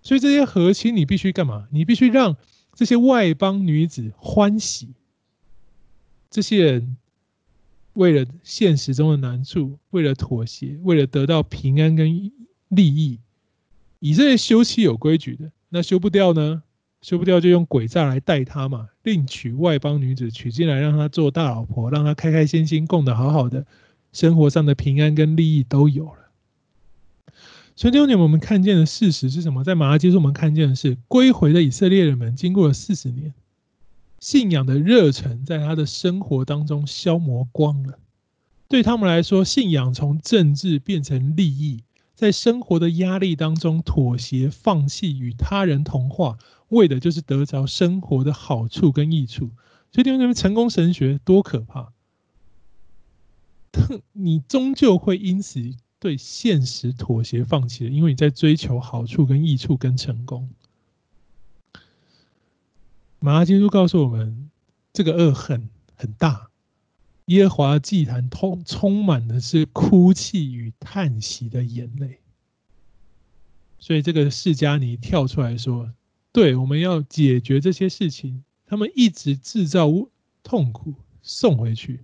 所以这些和亲，你必须干嘛？你必须让这些外邦女子欢喜。这些人为了现实中的难处，为了妥协，为了得到平安跟利益，以色列休妻有规矩的，那休不掉呢？休不掉就用诡诈来待他嘛，另娶外邦女子娶进来，让他做大老婆，让他开开心心供得好好的，生活上的平安跟利益都有了。所以弟兄姐妹，我们看见的事实是什么？在马拉基书，我们看见的是归回的以色列人们，经过了四十年，信仰的热忱在他的生活当中消磨光了。对他们来说，信仰从政治变成利益，在生活的压力当中妥协、放弃与他人同化。为的就是得着生活的好处跟益处，所以弟兄姊妹，成功神学多可怕！你终究会因此对现实妥协放弃的，因为你在追求好处跟益处跟成功。马拉基书告诉我们，这个恶很很大，耶和华祭坛通充满的是哭泣与叹息的眼泪，所以这个释迦尼跳出来说。对，我们要解决这些事情。他们一直制造痛苦，送回去。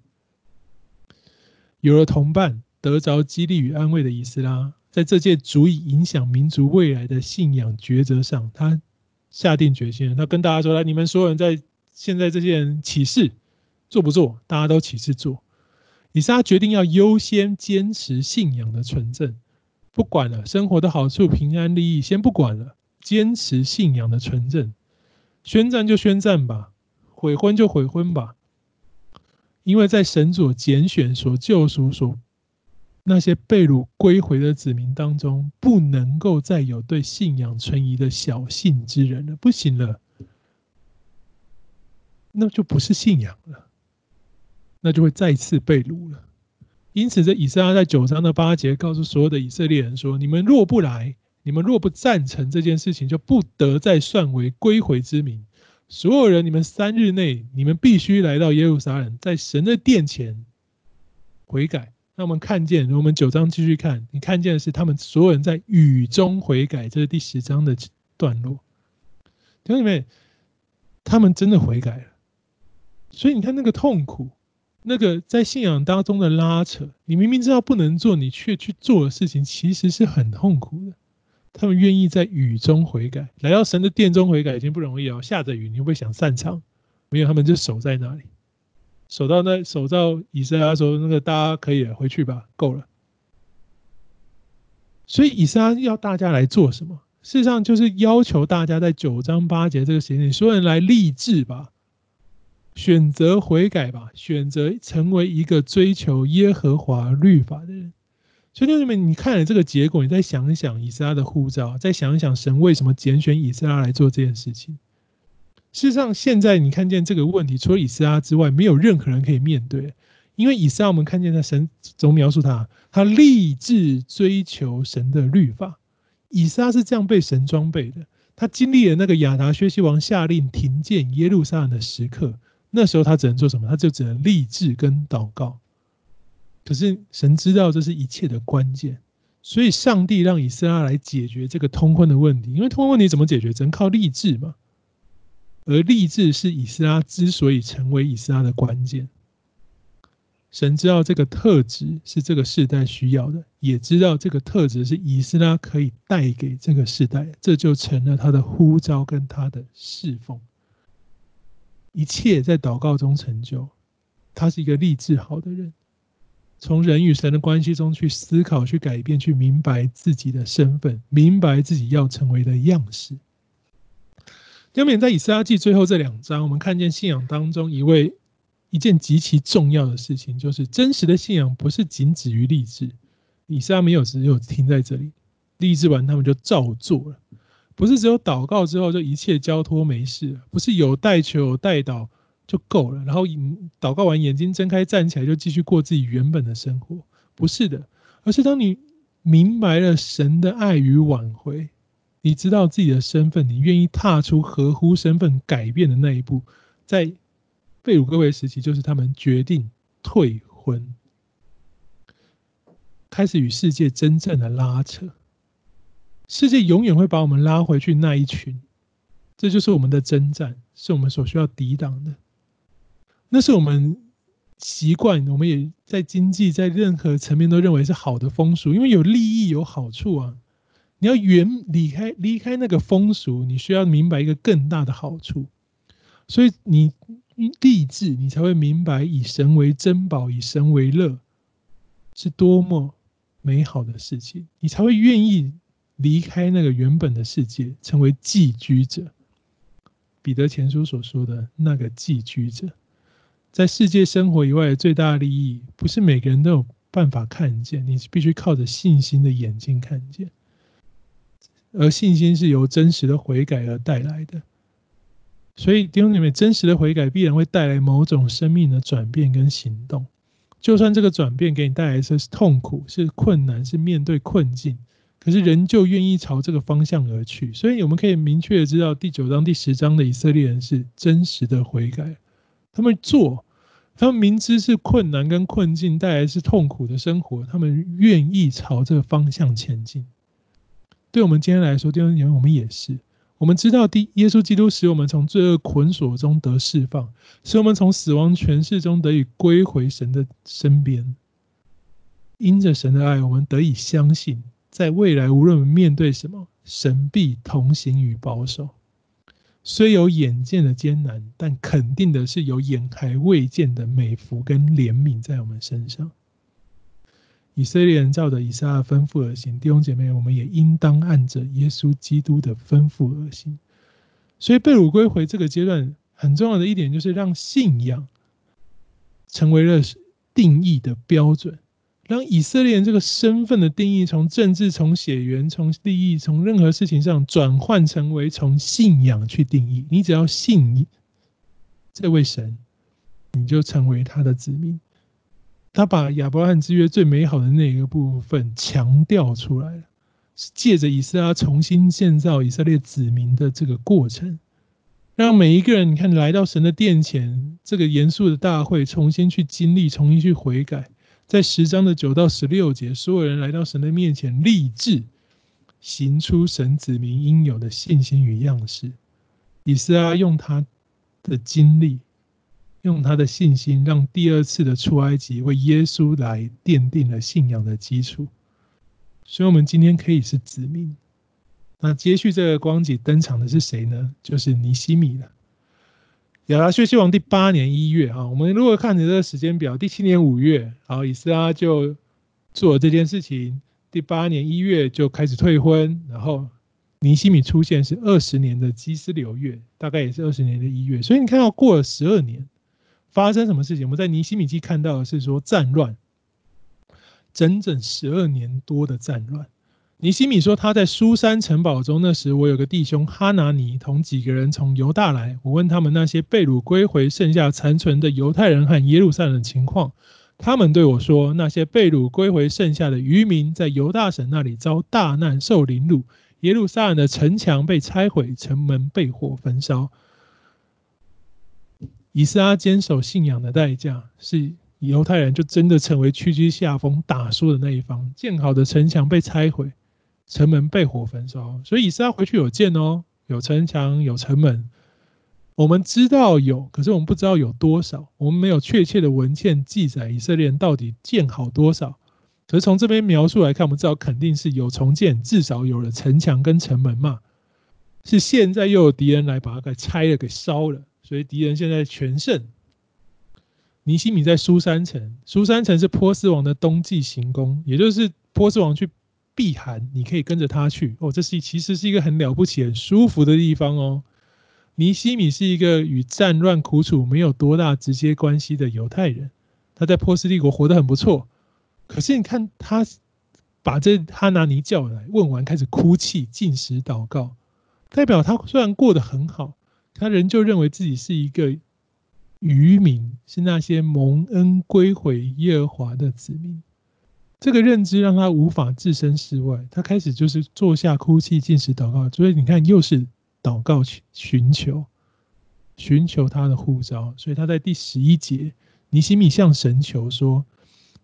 有了同伴，得着激励与安慰的伊斯拉，在这届足以影响民族未来的信仰抉择上，他下定决心。他跟大家说：“来，你们所有人在现在这些人起誓，做不做？大家都起誓做。”以撒决定要优先坚持信仰的纯正，不管了生活的好处、平安利益，先不管了。坚持信仰的纯正，宣战就宣战吧，悔婚就悔婚吧，因为在神所拣选、所救赎、所那些被掳归回的子民当中，不能够再有对信仰存疑的小信之人了，不行了，那就不是信仰了，那就会再次被掳了。因此，这以色列在九章的八节告诉所有的以色列人说：“你们若不来。”你们若不赞成这件事情，就不得再算为归回之民。所有人，你们三日内，你们必须来到耶路撒冷，在神的殿前悔改。那我们看见，我们九章继续看，你看见的是他们所有人在雨中悔改，这是第十章的段落。听兄姊妹，他们真的悔改了。所以你看那个痛苦，那个在信仰当中的拉扯，你明明知道不能做，你却去做的事情，其实是很痛苦的。他们愿意在雨中悔改，来到神的殿中悔改已经不容易了。下着雨，你会不会想散场？没有，他们就守在那里，守到那守到以斯拉说：“那个大家可以，回去吧，够了。”所以以斯拉要大家来做什么？事实上就是要求大家在九章八节这个时间里，所有人来立志吧，选择悔改吧，选择成为一个追求耶和华律法的人。所以弟兄们，你看了这个结果，你再想一想以斯拉的护照，再想一想神为什么拣选以斯拉来做这件事情。事实上，现在你看见这个问题，除了以斯拉之外，没有任何人可以面对。因为以斯拉，我们看见他神怎么描述他，他立志追求神的律法。以撒是这样被神装备的，他经历了那个亚达薛西王下令停建耶路撒冷的时刻，那时候他只能做什么？他就只能立志跟祷告。可是神知道这是一切的关键，所以上帝让以色列来解决这个通婚的问题。因为通婚问题怎么解决？只能靠立志嘛。而立志是以色列之所以成为以色列的关键。神知道这个特质是这个世代需要的，也知道这个特质是以色列可以带给这个世代，这就成了他的呼召跟他的侍奉。一切在祷告中成就。他是一个立志好的人。从人与神的关系中去思考、去改变、去明白自己的身份，明白自己要成为的样式。下面在以斯拉记最后这两章，我们看见信仰当中一位一件极其重要的事情，就是真实的信仰不是仅止于立志。以斯拉没有只有停在这里，立志完他们就照做了，不是只有祷告之后就一切交托没事，不是有代求有带祷。就够了，然后祷告完，眼睛睁开，站起来就继续过自己原本的生活，不是的，而是当你明白了神的爱与挽回，你知道自己的身份，你愿意踏出合乎身份改变的那一步，在被掳归回时期，就是他们决定退婚，开始与世界真正的拉扯。世界永远会把我们拉回去那一群，这就是我们的征战，是我们所需要抵挡的。那是我们习惯，我们也在经济在任何层面都认为是好的风俗，因为有利益有好处啊。你要远离开离开那个风俗，你需要明白一个更大的好处。所以你立志，你才会明白以神为珍宝，以神为乐，是多么美好的事情。你才会愿意离开那个原本的世界，成为寄居者。彼得前书所说的那个寄居者，在世界生活以外的最大利益，不是每个人都有办法看见，你必须靠着信心的眼睛看见。而信心是由真实的悔改而带来的。所以弟兄姊妹，真实的悔改必然会带来某种生命的转变跟行动。就算这个转变给你带来的是痛苦、是困难、是面对困境，可是人就愿意朝这个方向而去。所以我们可以明确的知道，第九章、第十章的以色列人是真实的悔改。他们做，他们明知是困难跟困境带来是痛苦的生活，他们愿意朝这个方向前进。对我们今天来说，弟兄姐妹，我们也是。我们知道，第耶稣基督使我们从罪恶捆锁中得释放，使我们从死亡权势中得以归回神的身边。因着神的爱，我们得以相信，在未来无论面对什么，神必同行与保守。虽有眼见的艰难，但肯定的是有眼还未见的美福跟怜悯在我们身上。以色列人照着以赛亚吩咐而行，弟兄姐妹，我们也应当按着耶稣基督的吩咐而行。所以被掳归回这个阶段很重要的一点，就是让信仰成为了定义的标准，让以色列人这个身份的定义从政治、从血缘、从利益、从任何事情上转换成为从信仰去定义。你只要信这位神，你就成为他的子民。他把亚伯拉罕之约最美好的那一个部分强调出来了，是借着以色列重新建造以色列子民的这个过程，让每一个人你看来到神的殿前，这个严肃的大会重新去经历，重新去悔改。在十章的九到十六节，所有人来到神的面前，立志行出神子民应有的信心与样式。以色列用他的经历。用他的信心，让第二次的出埃及为耶稣来奠定了信仰的基础。所以，我们今天可以是子民。那接续这个光景登场的是谁呢？就是尼西米了。亚达薛西王第八年一月啊，我们如果看着这个时间表，第七年五月，好，以斯拉就做了这件事情。第八年一月就开始退婚，然后尼西米出现是二十年的基斯流月，大概也是二十年的一月。所以你看到过了十二年。发生什么事情？我们在尼西米记看到的是说战乱，整整十二年多的战乱。尼西米说他在苏珊城堡中，那时我有个弟兄哈拿尼同几个人从犹大来，我问他们那些被掳归回剩下残存的犹太人和耶路撒冷的情况，他们对我说，那些被掳归回剩下的余民在犹大省那里遭大难受凌辱，耶路撒冷的城墙被拆毁，城门被火焚烧。以斯拉坚守信仰的代价是犹太人就真的成为屈居下风、打输的那一方。建好的城墙被拆毁，城门被火焚烧。所以以色列回去有建哦，有城墙，有城门。我们知道有，可是我们不知道有多少。我们没有确切的文献记载以色列人到底建好多少。可是从这边描述来看，我们知道肯定是有重建，至少有了城墙跟城门嘛。是现在又有敌人来把它给拆了，给烧了。所以敌人现在全胜。尼希米在苏珊城，苏珊城是波斯王的冬季行宫，也就是波斯王去避寒，你可以跟着他去。哦，这是其实是一个很了不起、很舒服的地方哦。尼西米是一个与战乱苦楚没有多大直接关系的犹太人，他在波斯帝国活得很不错。可是你看他把这哈拿尼叫来，问完开始哭泣、进食、祷告，代表他虽然过得很好。他仍旧认为自己是一个渔民，是那些蒙恩归回耶和华的子民。这个认知让他无法置身事外，他开始就是坐下哭泣、进食、祷告。所以你看，又是祷告、寻求。寻求他的护照。所以他在第十一节，尼希米向神求说：“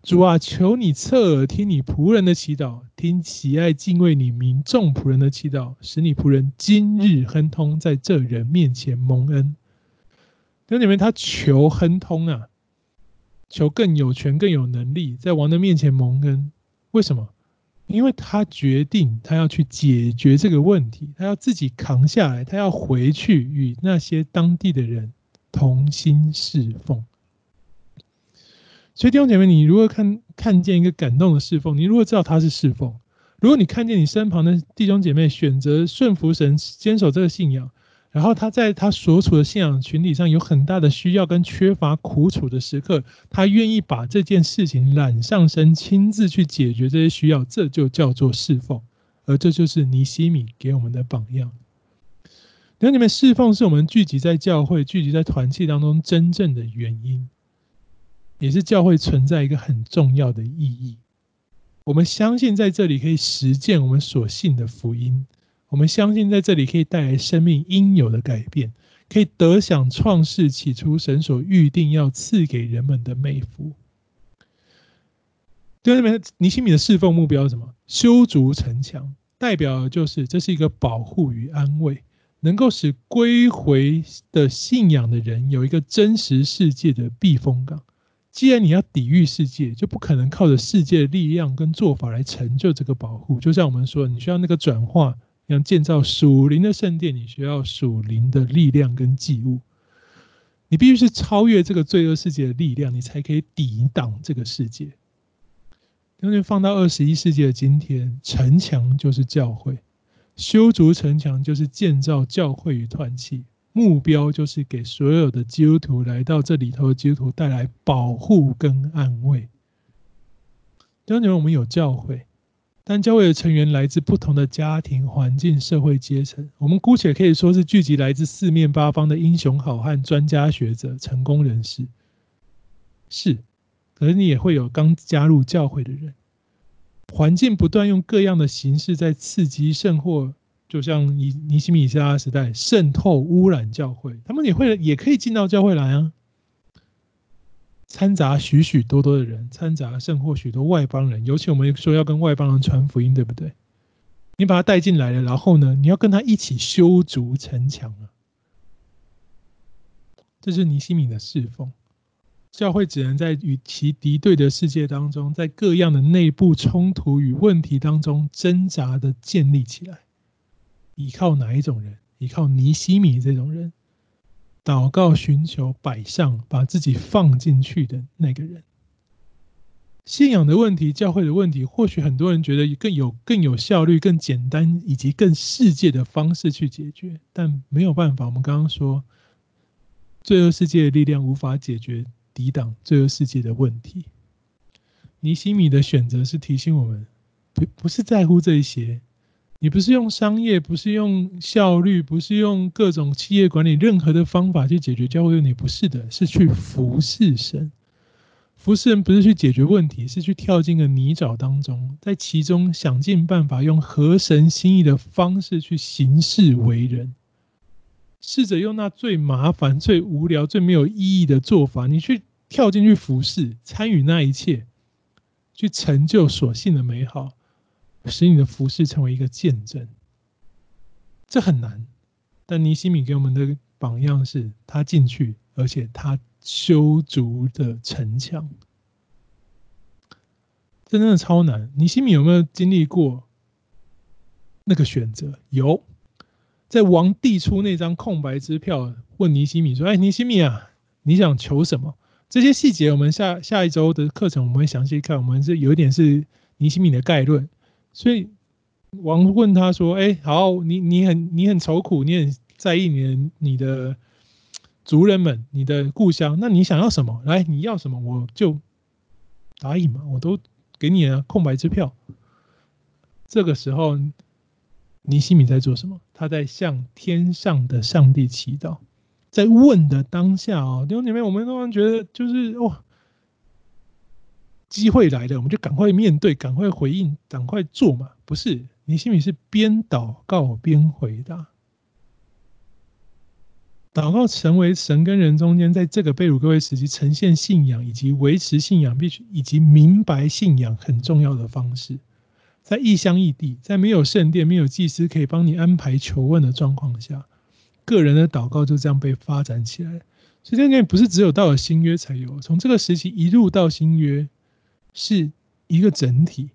主啊，求你侧耳听你仆人的祈祷，听喜爱敬畏你民众仆人的祈祷，使你仆人今日亨通，在这人面前蒙恩。”跟你们，他求亨通啊，求更有权、更有能力，在王的面前蒙恩。为什么？因为他决定他要去解决这个问题，他要自己扛下来，他要回去与那些当地的人同心侍奉。所以弟兄姐妹，你如果看看见一个感动的侍奉，你如果知道他是侍奉，如果你看见你身旁的弟兄姐妹选择顺服神，坚守这个信仰。然后他在他所处的信仰群体上有很大的需要跟缺乏苦楚的时刻，他愿意把这件事情揽上身，亲自去解决这些需要，这就叫做侍奉，而这就是尼西米给我们的榜样。弟兄们，侍奉是我们聚集在教会、聚集在团契当中真正的原因，也是教会存在一个很重要的意义。我们相信在这里可以实践我们所信的福音。我们相信，在这里可以带来生命应有的改变，可以得享创世起初神所预定要赐给人们的美福。对，那边尼西米的侍奉目标是什么？修筑城墙，代表就是这是一个保护与安慰，能够使归回的信仰的人有一个真实世界的避风港。既然你要抵御世界，就不可能靠着世界力量跟做法来成就这个保护。就像我们说，你需要那个转化。要建造属灵的圣殿，你需要属灵的力量跟祭物。你必须是超越这个罪恶世界的力量，你才可以抵挡这个世界。因为放到二十一世纪的今天，城墙就是教会，修筑城墙就是建造教会与团契，目标就是给所有的基督徒来到这里头的基督徒带来保护跟安慰。当年我们有教会。但教会的成员来自不同的家庭环境、社会阶层，我们姑且可以说是聚集来自四面八方的英雄好汉、专家学者、成功人士。是，可是你也会有刚加入教会的人，环境不断用各样的形式在刺激、甚或就像尼尼西米以斯拉时代渗透、污染教会，他们也会也可以进到教会来啊。掺杂许许多多的人，掺杂甚或许多外邦人，尤其我们说要跟外邦人传福音，对不对？你把他带进来了，然后呢，你要跟他一起修筑城墙啊！这是尼西米的侍奉。教会只能在与其敌对的世界当中，在各样的内部冲突与问题当中挣扎的建立起来。依靠哪一种人？依靠尼西米这种人。祷告、寻求、摆上，把自己放进去的那个人。信仰的问题、教会的问题，或许很多人觉得更有、更有效率、更简单以及更世界的方式去解决，但没有办法。我们刚刚说，罪恶世界的力量无法解决、抵挡罪恶世界的问题。尼西米的选择是提醒我们，不不是在乎这些。你不是用商业，不是用效率，不是用各种企业管理任何的方法去解决教会问题，不是的，是去服侍神。服侍人不是去解决问题，是去跳进个泥沼当中，在其中想尽办法用合神心意的方式去行事为人。试着用那最麻烦、最无聊、最没有意义的做法，你去跳进去服侍，参与那一切，去成就所信的美好。使你的服饰成为一个见证，这很难。但尼西米给我们的榜样是他进去，而且他修筑的城墙，这真的超难。尼西米有没有经历过那个选择？有，在王递出那张空白支票，问尼西米说：“哎，尼西米啊，你想求什么？”这些细节，我们下下一周的课程我们会详细看。我们是有一点是尼西米的概论。所以王问他说：“哎，好，你你很你很愁苦，你很在意你的你的族人们，你的故乡，那你想要什么？来，你要什么，我就答应嘛，我都给你啊空白支票。”这个时候，尼西米在做什么？他在向天上的上帝祈祷，在问的当下啊，弟兄姐妹，我们突然觉得就是哇。机会来了，我们就赶快面对，赶快回应，赶快做嘛。不是，你心里是边祷告边回答。祷告成为神跟人中间，在这个被掳归回时期呈现信仰以及维持信仰，必须以及明白信仰很重要的方式。在异乡异地，在没有圣殿、没有祭司可以帮你安排求问的状况下，个人的祷告就这样被发展起来。所以这件不是只有到了新约才有，从这个时期一路到新约是一个整体。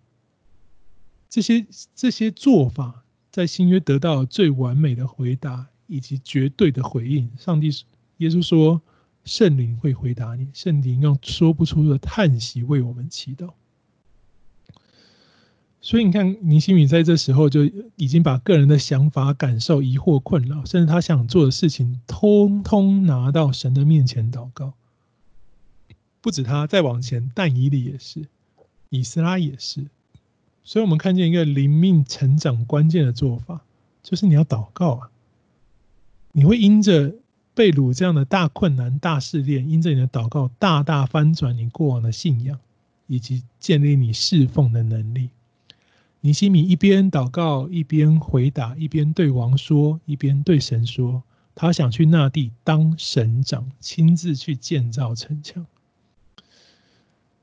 这些这些做法在新约得到最完美的回答以及绝对的回应。上帝耶稣说：“圣灵会回答你，圣灵用说不出的叹息为我们祈祷。”所以你看，尼西米在这时候就已经把个人的想法、感受、疑惑、困扰，甚至他想做的事情，通通拿到神的面前祷告。不止他，再往前，但以理也是，以斯拉也是。所以我们看见一个灵命成长关键的做法，就是你要祷告啊！你会因着被掳这样的大困难、大试炼，因着你的祷告，大大翻转你过往的信仰，以及建立你侍奉的能力。尼西米一边祷告，一边回答，一边对王说，一边对神说：“他想去那地当省长，亲自去建造城墙。”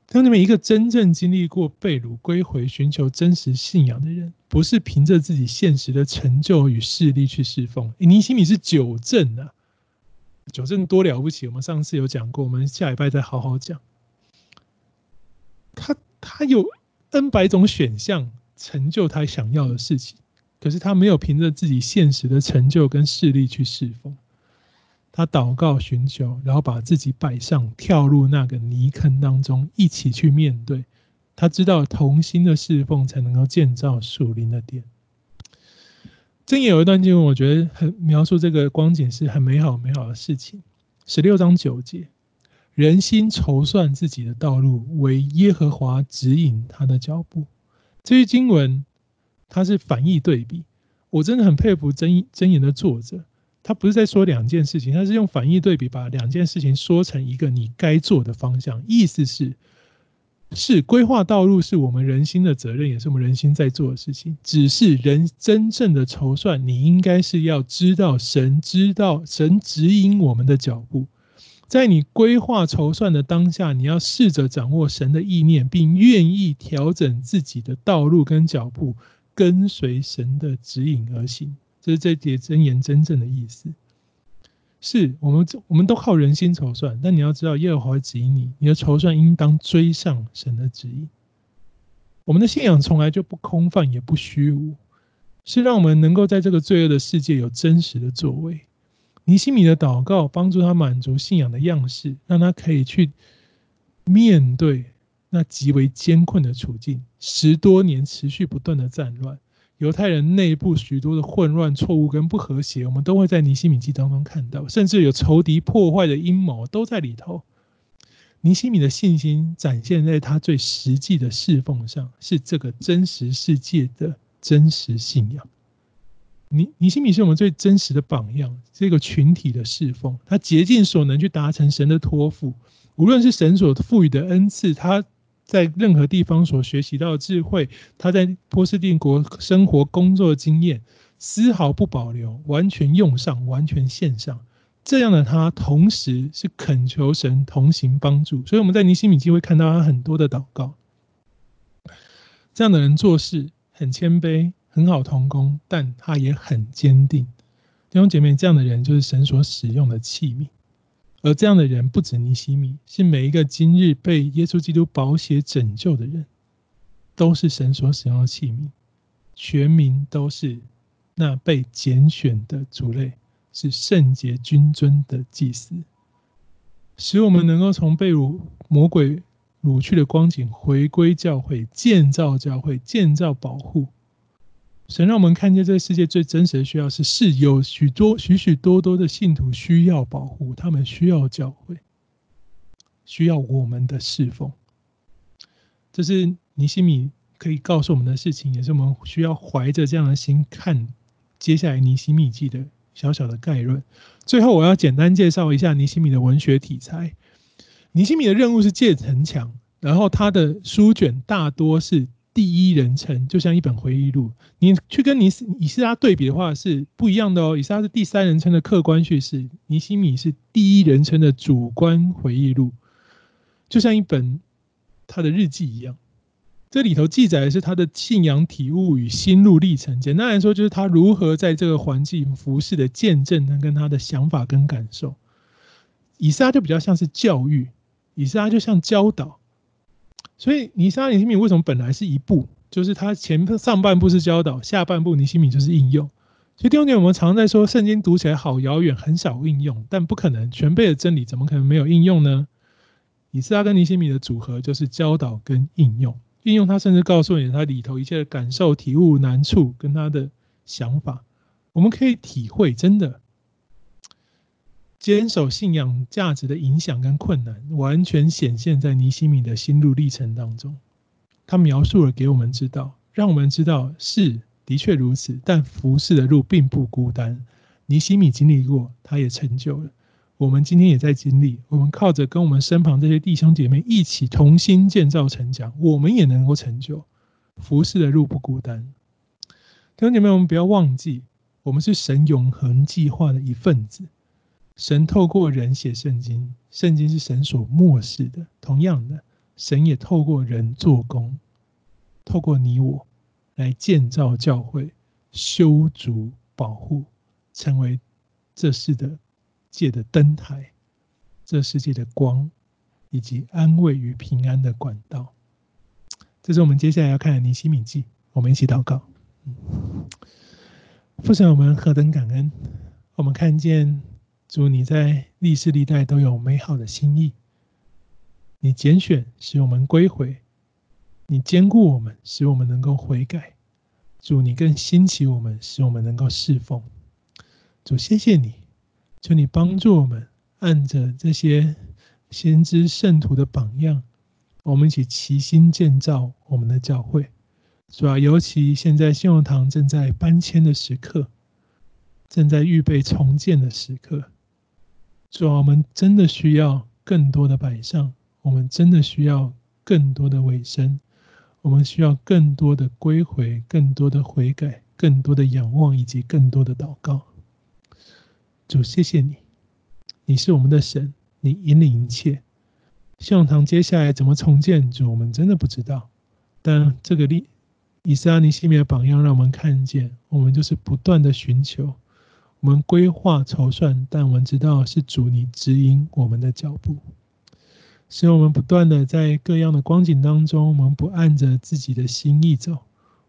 当你们一个真正经历过被掳归回、寻求真实信仰的人，不是凭着自己现实的成就与势力去侍奉。尼西米是九正啊，九正多了不起！我们上次有讲过，我们下礼拜再好好讲。他他有 N 百种选项。成就他想要的事情，可是他没有凭着自己现实的成就跟势力去侍奉。他祷告寻求，然后把自己摆上，跳入那个泥坑当中，一起去面对。他知道同心的侍奉才能够建造属灵的殿。箴言有一段经文，我觉得很描述这个光景是很美好美好的事情。十六章九节，人心筹算自己的道路，为耶和华指引他的脚步。这些经文，它是反义对比。我真的很佩服箴箴言的作者，他不是在说两件事情，他是用反义对比把两件事情说成一个你该做的方向。意思是，是规划道路是我们人心的责任，也是我们人心在做的事情。只是人真正的筹算，你应该是要知道神知道神指引我们的脚步。在你规划筹算的当下，你要试着掌握神的意念，并愿意调整自己的道路跟脚步，跟随神的指引而行。这是这节箴言真正的意思。是我们我们都靠人心筹算，但你要知道耶和华指引你，你的筹算应当追上神的指引。我们的信仰从来就不空泛，也不虚无，是让我们能够在这个罪恶的世界有真实的作为。尼西米的祷告帮助他满足信仰的样式，让他可以去面对那极为艰困的处境。十多年持续不断的战乱，犹太人内部许多的混乱、错误跟不和谐，我们都会在尼西米记当中看到，甚至有仇敌破坏的阴谋都在里头。尼西米的信心展现在他最实际的侍奉上，是这个真实世界的真实信仰。尼尼西米是我们最真实的榜样，这个群体的侍奉，他竭尽所能去达成神的托付，无论是神所赋予的恩赐，他在任何地方所学习到的智慧，他在波斯帝国生活工作的经验，丝毫不保留，完全用上，完全献上。这样的他，同时是恳求神同行帮助，所以我们在尼西米记会看到他很多的祷告。这样的人做事很谦卑。很好同工，但他也很坚定。弟兄姐妹，这样的人就是神所使用的器皿。而这样的人不止尼西米，是每一个今日被耶稣基督宝血拯救的人，都是神所使用的器皿。全民都是那被拣选的族类，是圣洁君尊的祭司，使我们能够从被掳魔鬼掳去的光景回归教会，建造教会，建造保护。神让我们看见这个世界最真实的需要是，是有许多许许多多的信徒需要保护，他们需要教会，需要我们的侍奉。这是尼西米可以告诉我们的事情，也是我们需要怀着这样的心看接下来尼西米记的小小的概论。最后，我要简单介绍一下尼西米的文学题材。尼西米的任务是建城墙，然后他的书卷大多是。第一人称，就像一本回忆录。你去跟尼以斯拉对比的话是不一样的哦。以斯拉是第三人称的客观叙事，尼西米是第一人称的主观回忆录，就像一本他的日记一样。这里头记载的是他的信仰体悟与心路历程。简单来说，就是他如何在这个环境服侍的见证，跟他的想法跟感受。以撒就比较像是教育，以撒就像教导。所以尼撒尼西米为什么本来是一部？就是它前上半部是教导，下半部尼西米就是应用。所以第二点，我们常在说圣经读起来好遥远，很少应用，但不可能全备的真理，怎么可能没有应用呢？以斯拉跟尼西米的组合就是教导跟应用。应用它甚至告诉你它里头一切的感受、体悟、难处跟他的想法，我们可以体会真的。坚守信仰价值的影响跟困难，完全显现在尼西米的心路历程当中。他描述了给我们知道，让我们知道是的确如此。但服侍的路并不孤单，尼西米经历过，他也成就了。我们今天也在经历，我们靠着跟我们身旁这些弟兄姐妹一起同心建造城墙，我们也能够成就。服侍的路不孤单，弟兄姐妹，我们不要忘记，我们是神永恒计划的一份子。神透过人写圣经，圣经是神所默示的。同样的，神也透过人做工，透过你我来建造教会、修筑、保护，成为这世的界的灯台，这世界的光，以及安慰与平安的管道。这是我们接下来要看的尼西米记，我们一起祷告。父神，我们何等感恩，我们看见。主，你在历世历代都有美好的心意。你拣选使我们归回，你坚固我们，使我们能够悔改。主，你更兴起我们，使我们能够侍奉。主，谢谢你，求你帮助我们，按着这些先知圣徒的榜样，我们一起齐心建造我们的教会。主啊，尤其现在信用堂正在搬迁的时刻，正在预备重建的时刻。主啊，我们真的需要更多的摆上，我们真的需要更多的委身，我们需要更多的归回，更多的悔改，更多的仰望，以及更多的祷告。主，谢谢你，你是我们的神，你引领一切。信荣堂接下来怎么重建？主，我们真的不知道。但这个例以斯拉尼西米的榜样，让我们看见，我们就是不断的寻求。我们规划筹算，但我们知道是主你指引我们的脚步，使我们不断的在各样的光景当中，我们不按着自己的心意走，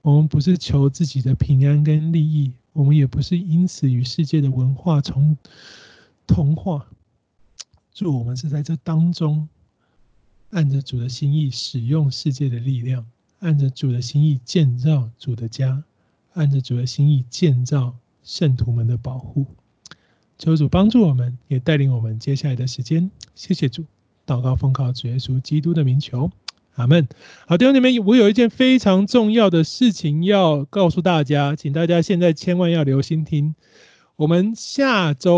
我们不是求自己的平安跟利益，我们也不是因此与世界的文化从同化。主，我们是在这当中，按着主的心意使用世界的力量，按着主的心意建造主的家，按着主的心意建造。圣徒们的保护，求主帮助我们，也带领我们接下来的时间。谢谢主，祷告奉靠主耶稣基督的名求，阿门。好，弟兄姊妹，我有一件非常重要的事情要告诉大家，请大家现在千万要留心听。我们下周。